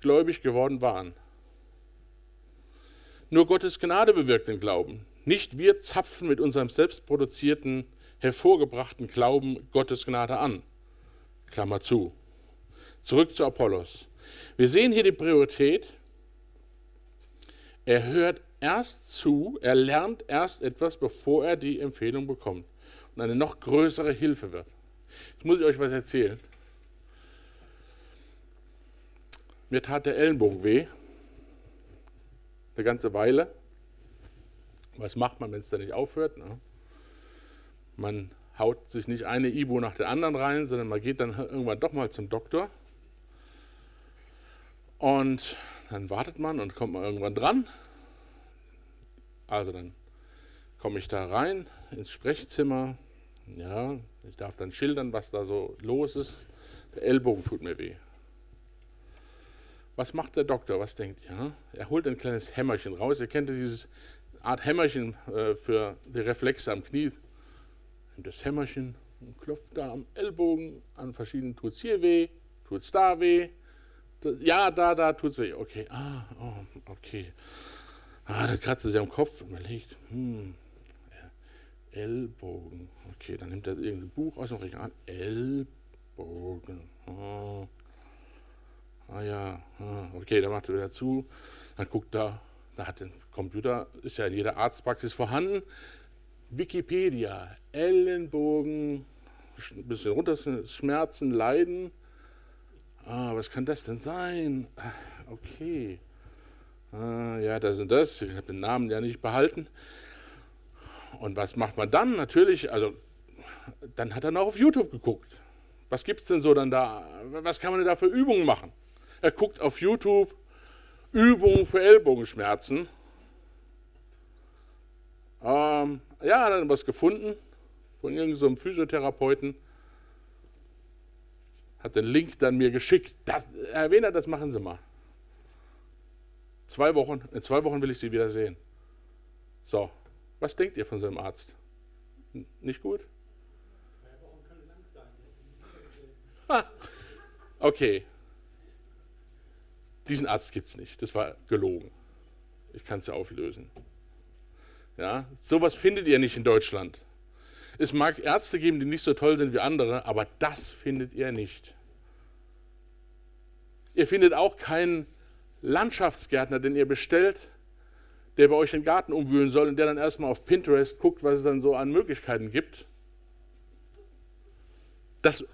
gläubig geworden waren. Nur Gottes Gnade bewirkt den Glauben. Nicht wir zapfen mit unserem selbstproduzierten, hervorgebrachten Glauben Gottes Gnade an. Klammer zu. Zurück zu Apollos. Wir sehen hier die Priorität er hört erst zu, er lernt erst etwas, bevor er die Empfehlung bekommt und eine noch größere Hilfe wird. Jetzt muss ich euch was erzählen. Mir tat der Ellenbogen weh, eine ganze Weile. Was macht man, wenn es da nicht aufhört? Ne? Man haut sich nicht eine Ibu nach der anderen rein, sondern man geht dann irgendwann doch mal zum Doktor. Und dann wartet man und kommt man irgendwann dran. Also dann komme ich da rein ins Sprechzimmer. Ja, ich darf dann schildern, was da so los ist. Der Ellbogen tut mir weh. Was macht der Doktor? Was denkt ihr? Er holt ein kleines Hämmerchen raus. Ihr kennt dieses Art Hämmerchen äh, für die Reflexe am Knie. Nimmt das Hämmerchen und klopft da am Ellbogen an verschiedenen. Tut es hier weh? Tut es da weh? Ja, da, da tut es weh. Okay, ah, oh, okay. Ah, dann kratzt sich am Kopf und überlegt, hm, Ellbogen. Okay, dann nimmt er irgendein Buch aus dem Regal. Ellbogen. Oh. Ah ja, ah, okay, dann macht er wieder zu. Dann guckt er, da hat der Computer, ist ja in jeder Arztpraxis vorhanden. Wikipedia, Ellenbogen, ein bisschen runter, Schmerzen, Leiden. Ah, was kann das denn sein? Okay. Ah, ja, das und das. Ich habe den Namen ja nicht behalten. Und was macht man dann? Natürlich, also, dann hat er noch auf YouTube geguckt. Was gibt es denn so dann da? Was kann man denn da für Übungen machen? Er guckt auf YouTube Übungen für Ellbogenschmerzen. Ähm, ja, hat dann was gefunden von irgendeinem so Physiotherapeuten hat den Link dann mir geschickt. Das, Herr Wehner, das machen Sie mal. Zwei Wochen, in zwei Wochen will ich Sie wieder sehen. So, Was denkt ihr von so einem Arzt? Nicht gut? Ah, okay. Diesen Arzt gibt es nicht. Das war gelogen. Ich kann es ja auflösen. Ja, sowas findet ihr nicht in Deutschland. Es mag Ärzte geben, die nicht so toll sind wie andere, aber das findet ihr nicht. Ihr findet auch keinen Landschaftsgärtner, den ihr bestellt, der bei euch den Garten umwühlen soll und der dann erstmal auf Pinterest guckt, was es dann so an Möglichkeiten gibt. Das,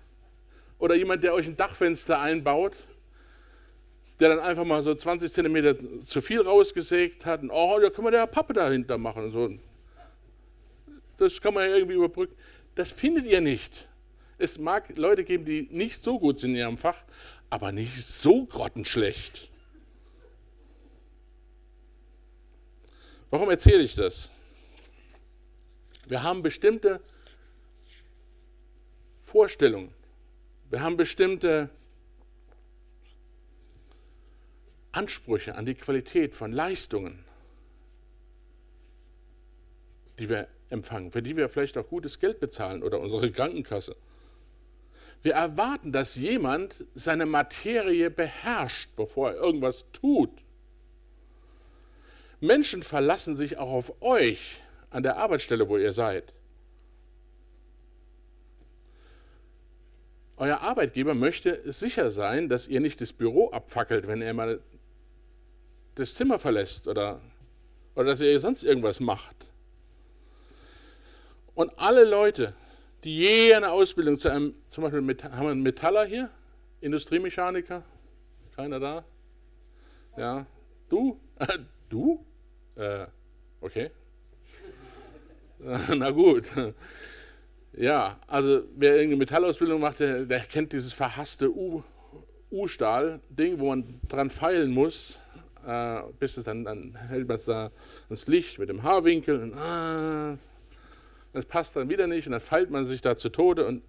oder jemand, der euch ein Dachfenster einbaut, der dann einfach mal so 20 Zentimeter zu viel rausgesägt hat und oh, da können wir der Pappe dahinter machen. Und so. Das kann man ja irgendwie überbrücken. Das findet ihr nicht. Es mag Leute geben, die nicht so gut sind in ihrem Fach, aber nicht so grottenschlecht. Warum erzähle ich das? Wir haben bestimmte Vorstellungen. Wir haben bestimmte Ansprüche an die Qualität von Leistungen, die wir empfangen, für die wir vielleicht auch gutes Geld bezahlen oder unsere Krankenkasse. Wir erwarten, dass jemand seine Materie beherrscht, bevor er irgendwas tut. Menschen verlassen sich auch auf euch an der Arbeitsstelle, wo ihr seid. Euer Arbeitgeber möchte sicher sein, dass ihr nicht das Büro abfackelt, wenn er mal das Zimmer verlässt oder, oder dass ihr sonst irgendwas macht. Und alle Leute, die je eine Ausbildung zu einem, zum Beispiel haben wir einen Metaller hier, Industriemechaniker, keiner da? Ja, du? du? Äh, okay. <laughs> Na gut. Ja, also wer irgendeine Metallausbildung macht, der, der kennt dieses verhasste U-Stahl-Ding, wo man dran feilen muss, äh, bis es dann, dann hält man es da ans Licht mit dem Haarwinkel. Und, ah, das passt dann wieder nicht und dann feilt man sich da zu Tode. Und,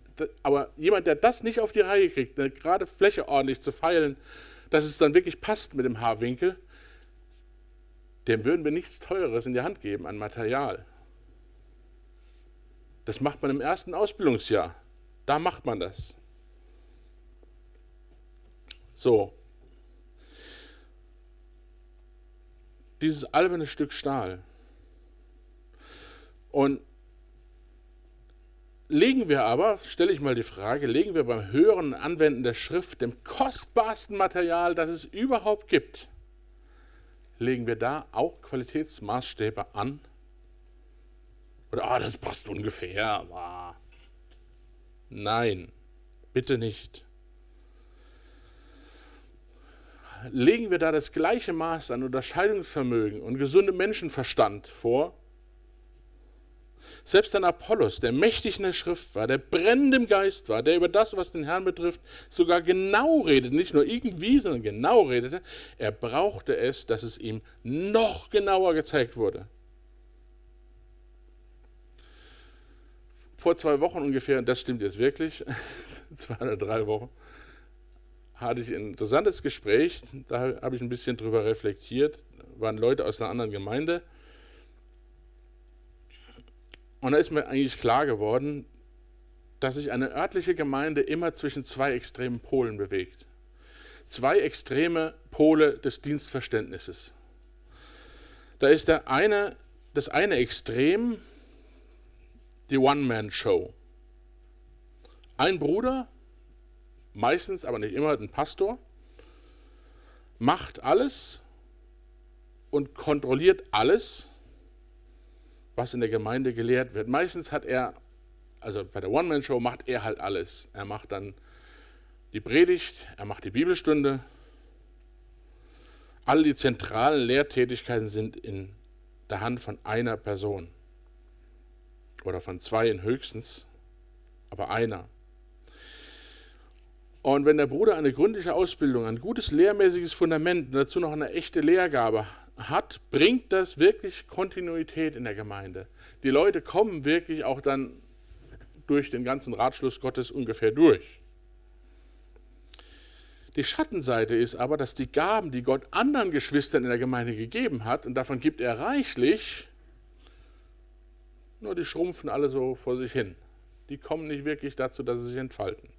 aber jemand, der das nicht auf die Reihe kriegt, eine gerade Fläche ordentlich zu feilen, dass es dann wirklich passt mit dem Haarwinkel, dem würden wir nichts Teures in die Hand geben an Material. Das macht man im ersten Ausbildungsjahr. Da macht man das. So. Dieses alberne Stück Stahl. Und legen wir aber, stelle ich mal die Frage, legen wir beim höheren Anwenden der Schrift, dem kostbarsten Material, das es überhaupt gibt, legen wir da auch Qualitätsmaßstäbe an? Oder, ah, das passt ungefähr, aber nein, bitte nicht. Legen wir da das gleiche Maß an Unterscheidungsvermögen und gesundem Menschenverstand vor, selbst ein Apollos, der mächtig in der Schrift war, der brennend im Geist war, der über das, was den Herrn betrifft, sogar genau redete, nicht nur irgendwie, sondern genau redete, er brauchte es, dass es ihm noch genauer gezeigt wurde. Vor zwei Wochen ungefähr, und das stimmt jetzt wirklich, <laughs> zwei oder drei Wochen, hatte ich ein interessantes Gespräch, da habe ich ein bisschen drüber reflektiert, waren Leute aus einer anderen Gemeinde, und da ist mir eigentlich klar geworden, dass sich eine örtliche Gemeinde immer zwischen zwei extremen Polen bewegt. Zwei extreme Pole des Dienstverständnisses. Da ist der eine, das eine Extrem die One-Man-Show. Ein Bruder, meistens aber nicht immer ein Pastor, macht alles und kontrolliert alles was in der Gemeinde gelehrt wird. Meistens hat er, also bei der One-Man-Show macht er halt alles. Er macht dann die Predigt, er macht die Bibelstunde. All die zentralen Lehrtätigkeiten sind in der Hand von einer Person. Oder von zweien höchstens, aber einer. Und wenn der Bruder eine gründliche Ausbildung, ein gutes lehrmäßiges Fundament und dazu noch eine echte Lehrgabe hat, bringt das wirklich Kontinuität in der Gemeinde. Die Leute kommen wirklich auch dann durch den ganzen Ratschluss Gottes ungefähr durch. Die Schattenseite ist aber, dass die Gaben, die Gott anderen Geschwistern in der Gemeinde gegeben hat, und davon gibt er reichlich, nur die schrumpfen alle so vor sich hin. Die kommen nicht wirklich dazu, dass sie sich entfalten.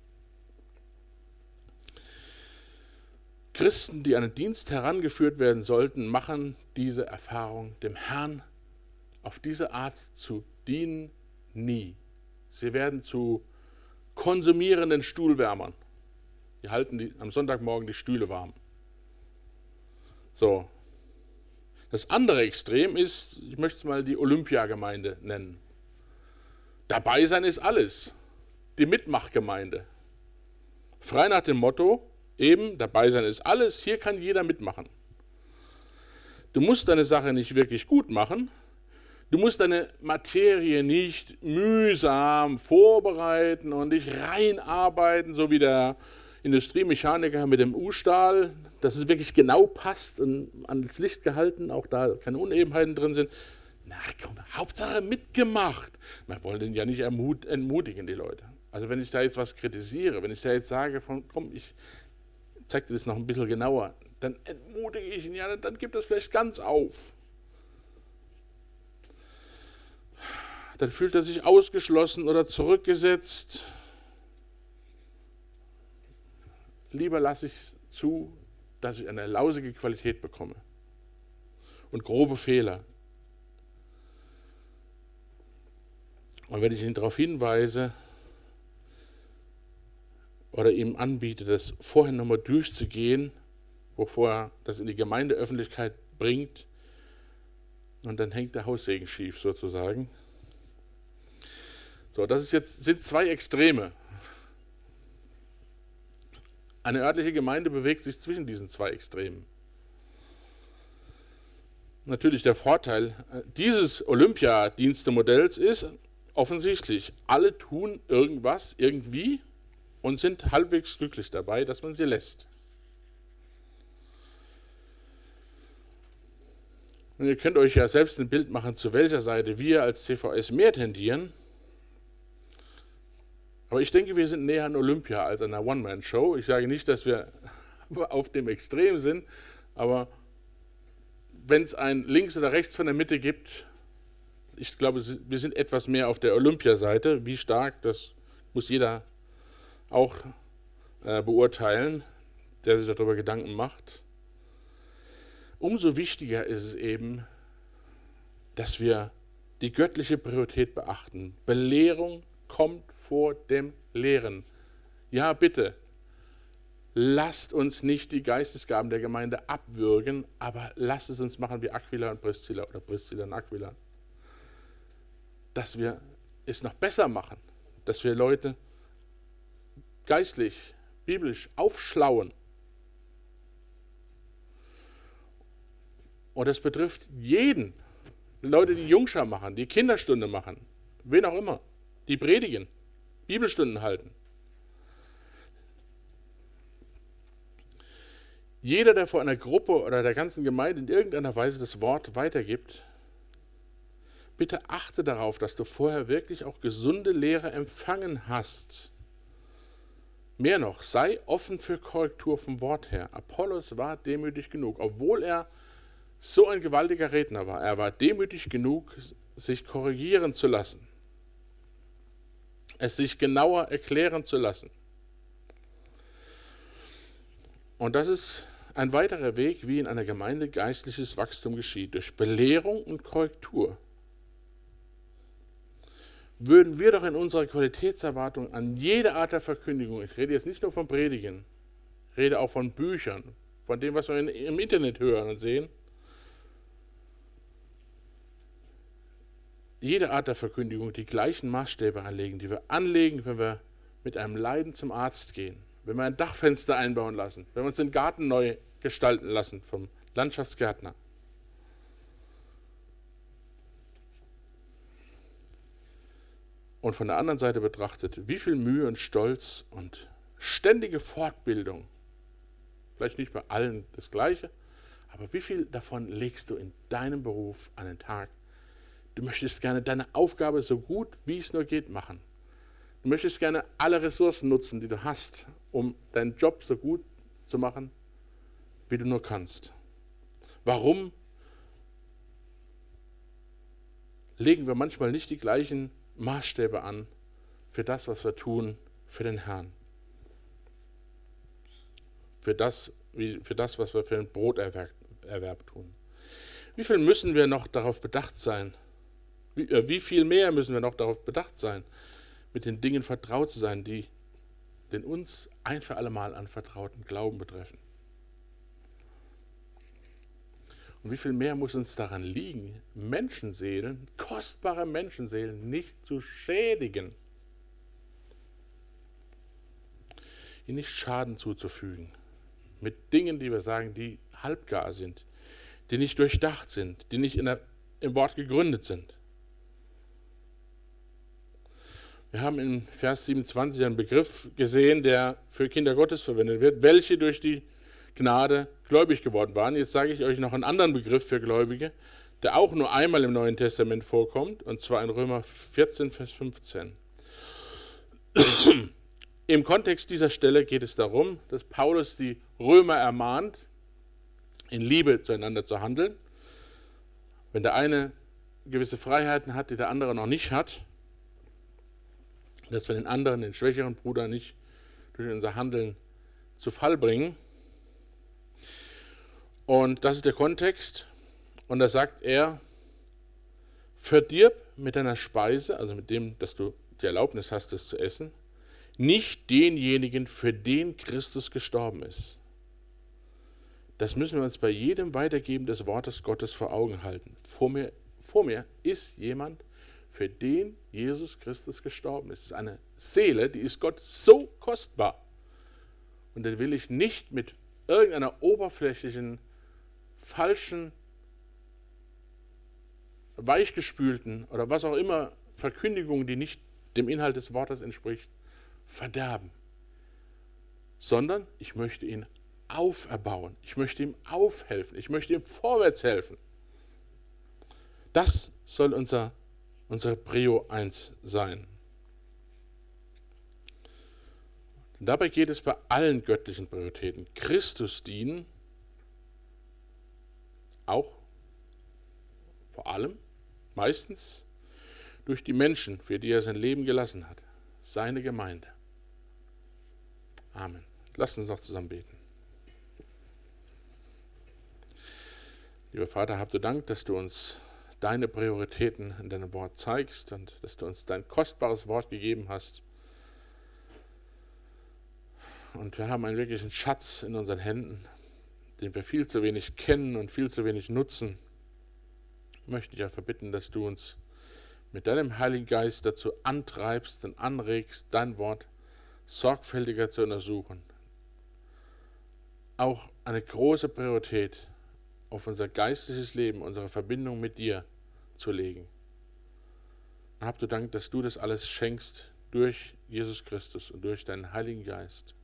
Christen, die an den Dienst herangeführt werden sollten, machen diese Erfahrung, dem Herrn auf diese Art zu dienen, nie. Sie werden zu konsumierenden Stuhlwärmern. Die halten die, am Sonntagmorgen die Stühle warm. So. Das andere Extrem ist, ich möchte es mal die Olympiagemeinde nennen. Dabei sein ist alles. Die Mitmachgemeinde. Frei nach dem Motto, eben, dabei sein ist alles, hier kann jeder mitmachen. Du musst deine Sache nicht wirklich gut machen, du musst deine Materie nicht mühsam vorbereiten und dich reinarbeiten, so wie der Industriemechaniker mit dem U-Stahl, dass es wirklich genau passt und ans Licht gehalten, auch da keine Unebenheiten drin sind. Na komm, Hauptsache mitgemacht. Man wollte ja nicht entmutigen, die Leute. Also wenn ich da jetzt was kritisiere, wenn ich da jetzt sage, von, komm, ich zeige dir das noch ein bisschen genauer, dann entmutige ich ihn, ja, dann gibt das vielleicht ganz auf. Dann fühlt er sich ausgeschlossen oder zurückgesetzt. Lieber lasse ich zu, dass ich eine lausige Qualität bekomme und grobe Fehler. Und wenn ich ihn darauf hinweise oder ihm anbiete, das vorher nochmal durchzugehen, bevor er das in die Gemeindeöffentlichkeit bringt, und dann hängt der Haussegen schief sozusagen. So, das ist jetzt, sind zwei Extreme. Eine örtliche Gemeinde bewegt sich zwischen diesen zwei Extremen. Natürlich der Vorteil äh, dieses Olympiadienstemodells ist, offensichtlich, alle tun irgendwas irgendwie und sind halbwegs glücklich dabei, dass man sie lässt. Und ihr könnt euch ja selbst ein Bild machen, zu welcher Seite wir als CVS mehr tendieren. Aber ich denke, wir sind näher an Olympia als an einer One-Man-Show. Ich sage nicht, dass wir <laughs> auf dem Extrem sind, aber wenn es ein links oder rechts von der Mitte gibt, ich glaube, wir sind etwas mehr auf der Olympiaseite. Wie stark, das muss jeder auch äh, beurteilen, der sich darüber Gedanken macht. Umso wichtiger ist es eben, dass wir die göttliche Priorität beachten. Belehrung kommt vor dem Lehren. Ja, bitte, lasst uns nicht die Geistesgaben der Gemeinde abwürgen, aber lasst es uns machen wie Aquila und Priscilla oder Priscilla und Aquila dass wir es noch besser machen, dass wir Leute geistlich, biblisch aufschlauen. Und das betrifft jeden. Leute, die Jungschar machen, die Kinderstunde machen, wen auch immer, die predigen, Bibelstunden halten. Jeder, der vor einer Gruppe oder der ganzen Gemeinde in irgendeiner Weise das Wort weitergibt, bitte achte darauf, dass du vorher wirklich auch gesunde Lehre empfangen hast. Mehr noch, sei offen für Korrektur vom Wort her. Apollos war demütig genug, obwohl er so ein gewaltiger Redner war. Er war demütig genug, sich korrigieren zu lassen, es sich genauer erklären zu lassen. Und das ist ein weiterer Weg, wie in einer Gemeinde geistliches Wachstum geschieht, durch Belehrung und Korrektur würden wir doch in unserer Qualitätserwartung an jede Art der Verkündigung, ich rede jetzt nicht nur von Predigen, ich rede auch von Büchern, von dem, was wir im Internet hören und sehen, jede Art der Verkündigung die gleichen Maßstäbe anlegen, die wir anlegen, wenn wir mit einem Leiden zum Arzt gehen, wenn wir ein Dachfenster einbauen lassen, wenn wir uns den Garten neu gestalten lassen vom Landschaftsgärtner. Und von der anderen Seite betrachtet, wie viel Mühe und Stolz und ständige Fortbildung, vielleicht nicht bei allen das Gleiche, aber wie viel davon legst du in deinem Beruf an den Tag? Du möchtest gerne deine Aufgabe so gut wie es nur geht machen. Du möchtest gerne alle Ressourcen nutzen, die du hast, um deinen Job so gut zu machen, wie du nur kannst. Warum? legen wir manchmal nicht die gleichen Maßstäbe an für das, was wir tun für den Herrn. Für das, für das was wir für den Broterwerb Erwerb tun. Wie viel müssen wir noch darauf bedacht sein? Wie, äh, wie viel mehr müssen wir noch darauf bedacht sein, mit den Dingen vertraut zu sein, die den uns ein für alle Mal anvertrauten Glauben betreffen? Und wie viel mehr muss uns daran liegen, Menschenseelen, kostbare Menschenseelen nicht zu schädigen, ihnen nicht Schaden zuzufügen, mit Dingen, die wir sagen, die halbgar sind, die nicht durchdacht sind, die nicht der, im Wort gegründet sind. Wir haben in Vers 27 einen Begriff gesehen, der für Kinder Gottes verwendet wird, welche durch die Gnade gläubig geworden waren. Jetzt sage ich euch noch einen anderen Begriff für Gläubige, der auch nur einmal im Neuen Testament vorkommt, und zwar in Römer 14, Vers 15. <clears throat> Im Kontext dieser Stelle geht es darum, dass Paulus die Römer ermahnt, in Liebe zueinander zu handeln. Wenn der eine gewisse Freiheiten hat, die der andere noch nicht hat, dass wir den anderen, den schwächeren Bruder, nicht durch unser Handeln zu Fall bringen. Und das ist der Kontext. Und da sagt er, verdirb mit deiner Speise, also mit dem, dass du die Erlaubnis hast, es zu essen, nicht denjenigen, für den Christus gestorben ist. Das müssen wir uns bei jedem Weitergeben des Wortes Gottes vor Augen halten. Vor mir, vor mir ist jemand, für den Jesus Christus gestorben ist. Es ist eine Seele, die ist Gott so kostbar. Und den will ich nicht mit irgendeiner oberflächlichen falschen, weichgespülten oder was auch immer Verkündigung, die nicht dem Inhalt des Wortes entspricht, verderben, sondern ich möchte ihn auferbauen, ich möchte ihm aufhelfen, ich möchte ihm vorwärts helfen. Das soll unser, unsere Prio 1 sein. Dabei geht es bei allen göttlichen Prioritäten. Christus dienen auch vor allem, meistens durch die Menschen, für die er sein Leben gelassen hat, seine Gemeinde. Amen. Lass uns noch zusammen beten. Lieber Vater, habt du Dank, dass du uns deine Prioritäten in deinem Wort zeigst und dass du uns dein kostbares Wort gegeben hast. Und wir haben einen wirklichen Schatz in unseren Händen, den wir viel zu wenig kennen und viel zu wenig nutzen, möchte ich ja verbitten, dass du uns mit deinem Heiligen Geist dazu antreibst und anregst, dein Wort sorgfältiger zu untersuchen. Auch eine große Priorität auf unser geistliches Leben, unsere Verbindung mit dir zu legen. Und hab du Dank, dass du das alles schenkst durch Jesus Christus und durch deinen Heiligen Geist.